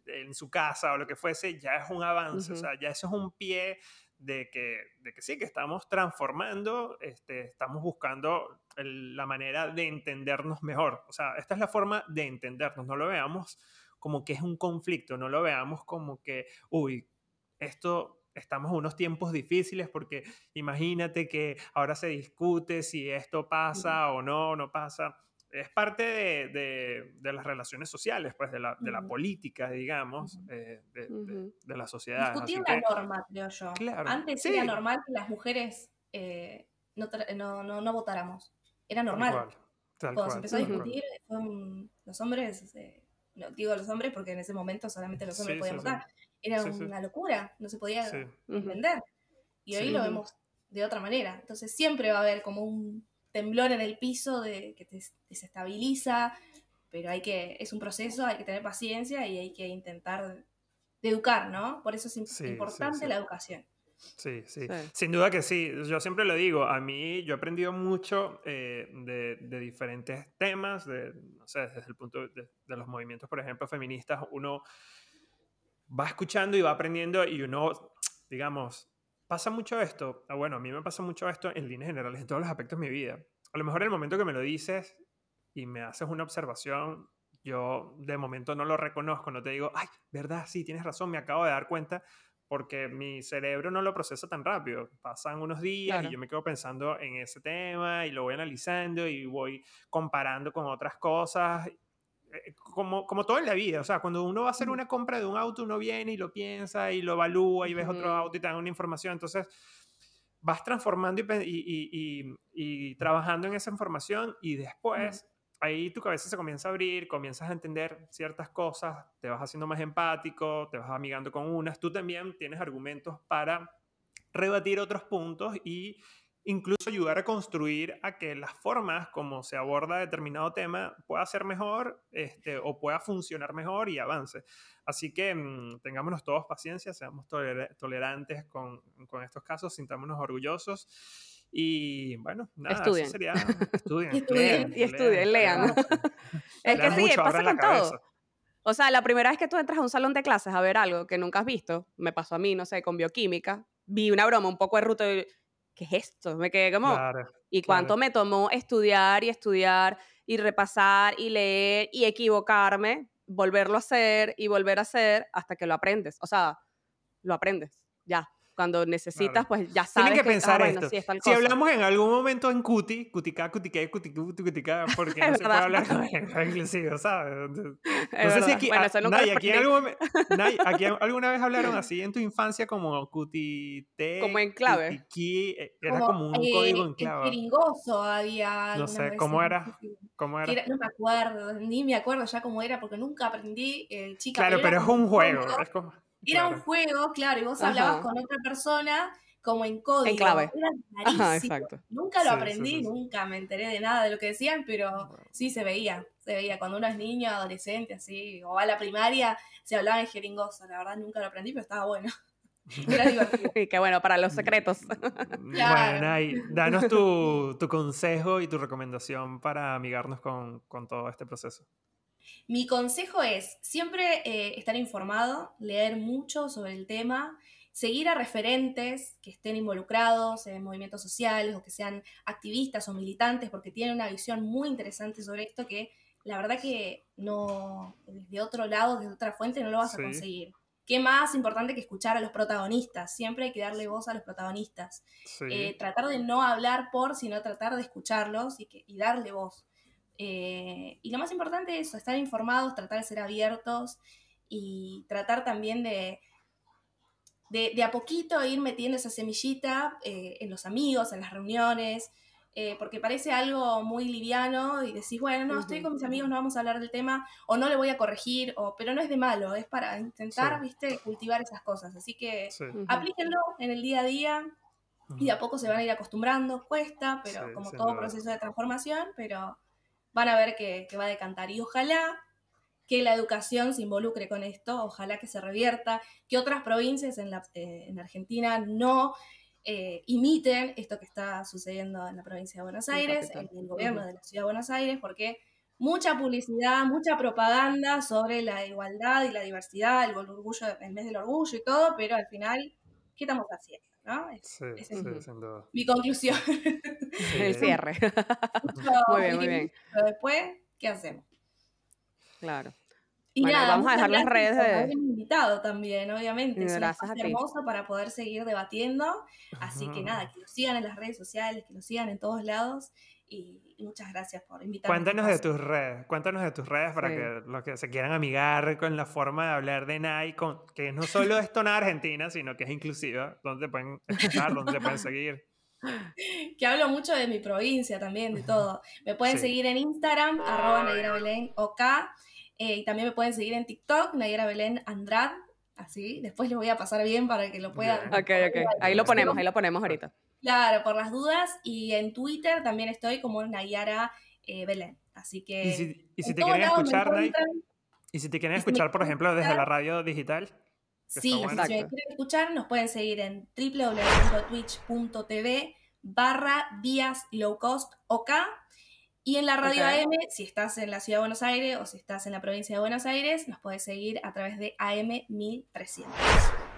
en, su casa o lo que fuese, ya es un avance, o sea, ya eso es un pie de que, de que sí, que estamos transformando, este, estamos buscando la manera de entendernos mejor. O sea, esta es la forma de entendernos, no lo veamos como que es un conflicto, no lo veamos como que, uy, esto estamos en unos tiempos difíciles porque imagínate que ahora se discute si esto pasa o no, no pasa. Es parte de, de, las relaciones sociales, pues, de la, de la política, digamos, eh, de, la sociedad. Discutir la norma, creo yo. Antes era normal que las mujeres eh, no, no, no, votáramos. Era normal. Cuando se empezó a discutir, los hombres eh, no digo los hombres porque en ese momento solamente los hombres podían votar. Era una locura, no se podía entender. Y hoy lo vemos de otra manera. Entonces siempre va a haber como un temblor en el piso de que te desestabiliza, pero hay que, es un proceso, hay que tener paciencia y hay que intentar de educar, ¿no? Por eso es importante la educación. Sí, sí, Sin duda que sí. Yo siempre lo digo. A mí, yo he aprendido mucho eh, de, de, diferentes temas, de, no sé, desde el punto de, de, los movimientos, por ejemplo, feministas. Uno va escuchando y va aprendiendo y uno, digamos, pasa mucho esto. Ah, bueno, a mí me pasa mucho esto en líneas generales, en todos los aspectos de mi vida. A lo mejor en el momento que me lo dices y me haces una observación, yo de momento no lo reconozco, no te digo, ay, verdad, sí, tienes razón, me acabo de dar cuenta porque mi cerebro no lo procesa tan rápido. Pasan unos días y yo me quedo pensando en ese tema y lo voy analizando y voy comparando con otras cosas. Eh, como, como todo en la vida, o sea, cuando uno va a hacer una compra de un auto, uno viene y lo piensa y lo evalúa y ves otro auto y te dan una información, entonces vas transformando y, y, trabajando en esa información y después ahí tu cabeza se comienza a abrir, comienzas a entender ciertas cosas, te vas haciendo más empático, te vas amigando con unas, tú también tienes argumentos para rebatir otros puntos y incluso ayudar a construir a que las formas como se aborda determinado tema pueda ser mejor este, o pueda funcionar mejor y avance. Así que mm, tengámonos todos paciencia, seamos tolerantes con, con estos casos, sintámonos orgullosos y bueno, nada, estudien. Sería, [laughs] estudien, estudien y estudien, lean. [laughs] es que sí, pasa con todo. O sea, la primera vez que tú entras a un salón de clases a ver algo que nunca has visto, me pasó a mí, no sé, con bioquímica, vi una broma un poco de ruta y, ¿qué es esto? Me quedé como, ¿y cuánto me tomó estudiar y estudiar y repasar y leer y equivocarme, volverlo a hacer y volver a hacer hasta que lo aprendes? O sea, lo aprendes, ya cuando necesitas, pues ya sabes Tienen que, pensar esto. si hablamos en algún momento en cuti, cutica, cutica, cutica, cutica, porque no [laughs] se puede hablar [laughs] inclusive, ¿sabes? [laughs] No sé si aquí, bueno, aquí, algún, aquí alguna vez hablaron así en tu infancia como cutite, como en clave. Eh, era como, un código en clave. Peringoso había. No sé, ¿cómo era? ¿Cómo era? No me acuerdo, ni me acuerdo ya cómo era, porque nunca aprendí, eh, chica. Claro, pero, es un juego, es como... Era un juego, claro, y vos hablabas con otra persona como en código. En clave. Era exacto. Nunca lo aprendí, nunca me enteré de nada de lo que decían, pero sí se veía. se veía cuando uno es niño, adolescente, así, o va a la primaria, se hablaba en jeringoso. La verdad nunca lo aprendí, pero estaba bueno. [laughs] Era divertido. [laughs] Y qué bueno, para los secretos. Bueno, Nay, danos tu, tu, consejo y tu recomendación para amigarnos con, con todo este proceso. Mi consejo es siempre eh, estar informado, leer mucho sobre el tema, seguir a referentes que estén involucrados en movimientos sociales o que sean activistas o militantes porque tienen una visión muy interesante sobre esto que la verdad que no, desde otro lado, desde otra fuente, no lo vas a conseguir. ¿Qué más importante que escuchar a los protagonistas? Siempre hay que darle voz a los protagonistas. Eh, tratar de no hablar por, sino tratar de escucharlos y, que, y darle voz. Eh, y lo más importante es estar informados, tratar de ser abiertos y tratar también de, de, a poquito ir metiendo esa semillita eh, en los amigos, en las reuniones, eh, porque parece algo muy liviano y decís, bueno, no, estoy con mis amigos, no vamos a hablar del tema, o no le voy a corregir, o, pero no es de malo, es para intentar, viste, cultivar esas cosas. Así que aplíquenlo en el día a día y de a poco se van a ir acostumbrando, cuesta, pero como todo proceso de transformación, pero van a ver que, va a decantar. Y ojalá que la educación se involucre con esto, ojalá que se revierta, que otras provincias en, la, eh, en Argentina no eh, imiten esto que está sucediendo en la provincia de Buenos Aires, en el gobierno de la ciudad de Buenos Aires, porque mucha publicidad, mucha propaganda sobre la igualdad y la diversidad, el orgullo, el mes del orgullo y todo, pero al final, ¿qué estamos haciendo? ¿No? sí, sí, sin duda. Mi conclusión. El cierre. [laughs] [laughs] muy bien, muy bien. Pero después, ¿qué hacemos? Claro. Y nada, vamos a dejar las redes de... invitado también, obviamente. Es gracias un hermoso para poder seguir debatiendo. Así que nada, que lo sigan en las redes sociales, que lo sigan en todos lados y, muchas gracias por invitarme. Cuéntanos de tus redes, cuéntanos de tus redes para que los que se quieran amigar con la forma de hablar de NAI, que no solo es tonada argentina, sino que es inclusiva, donde pueden escuchar, donde pueden seguir. [laughs] Que hablo mucho de mi provincia también, de todo. Me pueden seguir en Instagram, arroba Nayera Belén OK, eh, y también me pueden seguir en TikTok, Nayera Belén Andrad, así. Después les voy a pasar bien para que lo puedan. Ok, ok. Ahí lo ponemos, ahí lo ponemos ahorita. Claro, por las dudas. Y en Twitter también estoy como Nayara eh, Belén. Así que. Y si, te quieren escuchar, y si te quieren escuchar, por ejemplo, desde la radio digital. Sí, si me quieren escuchar, nos pueden seguir en www.twitch.tv barra vías low cost OK. Y en la radio AM, si estás en la ciudad de Buenos Aires o si estás en la provincia de Buenos Aires, nos puedes seguir a través de AM 1300.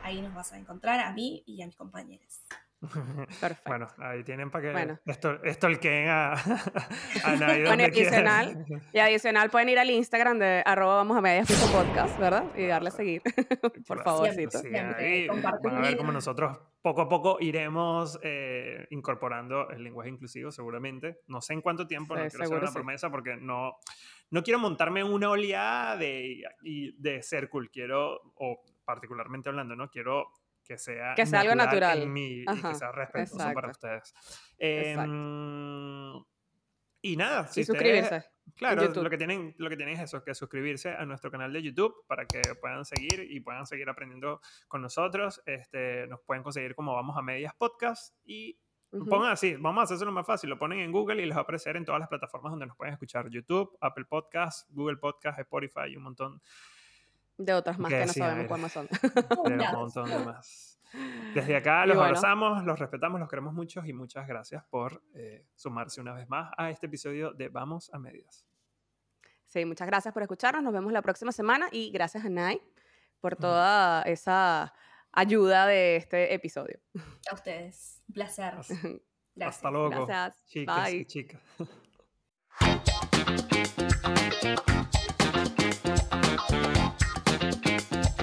Ahí nos vas a encontrar a mí y a mis compañeros. [laughs] Perfecto. Bueno, ahí tienen para que bueno. esto, esto el que [laughs] a, a [laughs] nadie bueno, adicional, y adicional pueden ir al Instagram de arroba vamos a medias podcast, ¿verdad? Y darle a seguir, por favor. van a ver cómo nosotros poco a poco iremos eh, incorporando el lenguaje inclusivo, seguramente. No sé en cuánto tiempo, no quiero hacer una promesa porque no, no quiero montarme en una oleada de, de ser cool, quiero, o particularmente hablando, ¿no? Quiero que sea, que sea algo natural y que sea respetuoso para ustedes. Em, y nada, si y suscribirse. Claro, lo que, tienen, lo que tienen es eso, que suscribirse a nuestro canal de YouTube para que puedan seguir y puedan seguir aprendiendo con nosotros. Este, nos pueden conseguir como Vamos a Medias Podcast y pongan así, vamos a hacerlo más fácil, lo ponen en Google y les va a aparecer en todas las plataformas donde nos pueden escuchar, YouTube, Apple Podcast, Google Podcast, Spotify y un montón de otras más que, no sabemos cuáles son. De un [laughs] montón de más. Desde acá los abrazamos, los respetamos, los queremos mucho y muchas gracias por eh, sumarse una vez más a este episodio de Vamos a Medias. Sí, muchas gracias por escucharnos. Nos vemos la próxima semana y gracias a Nay por toda esa ayuda de este episodio. A ustedes. Un. [laughs] Hasta, luego. Gracias. Chicas Bye. [laughs]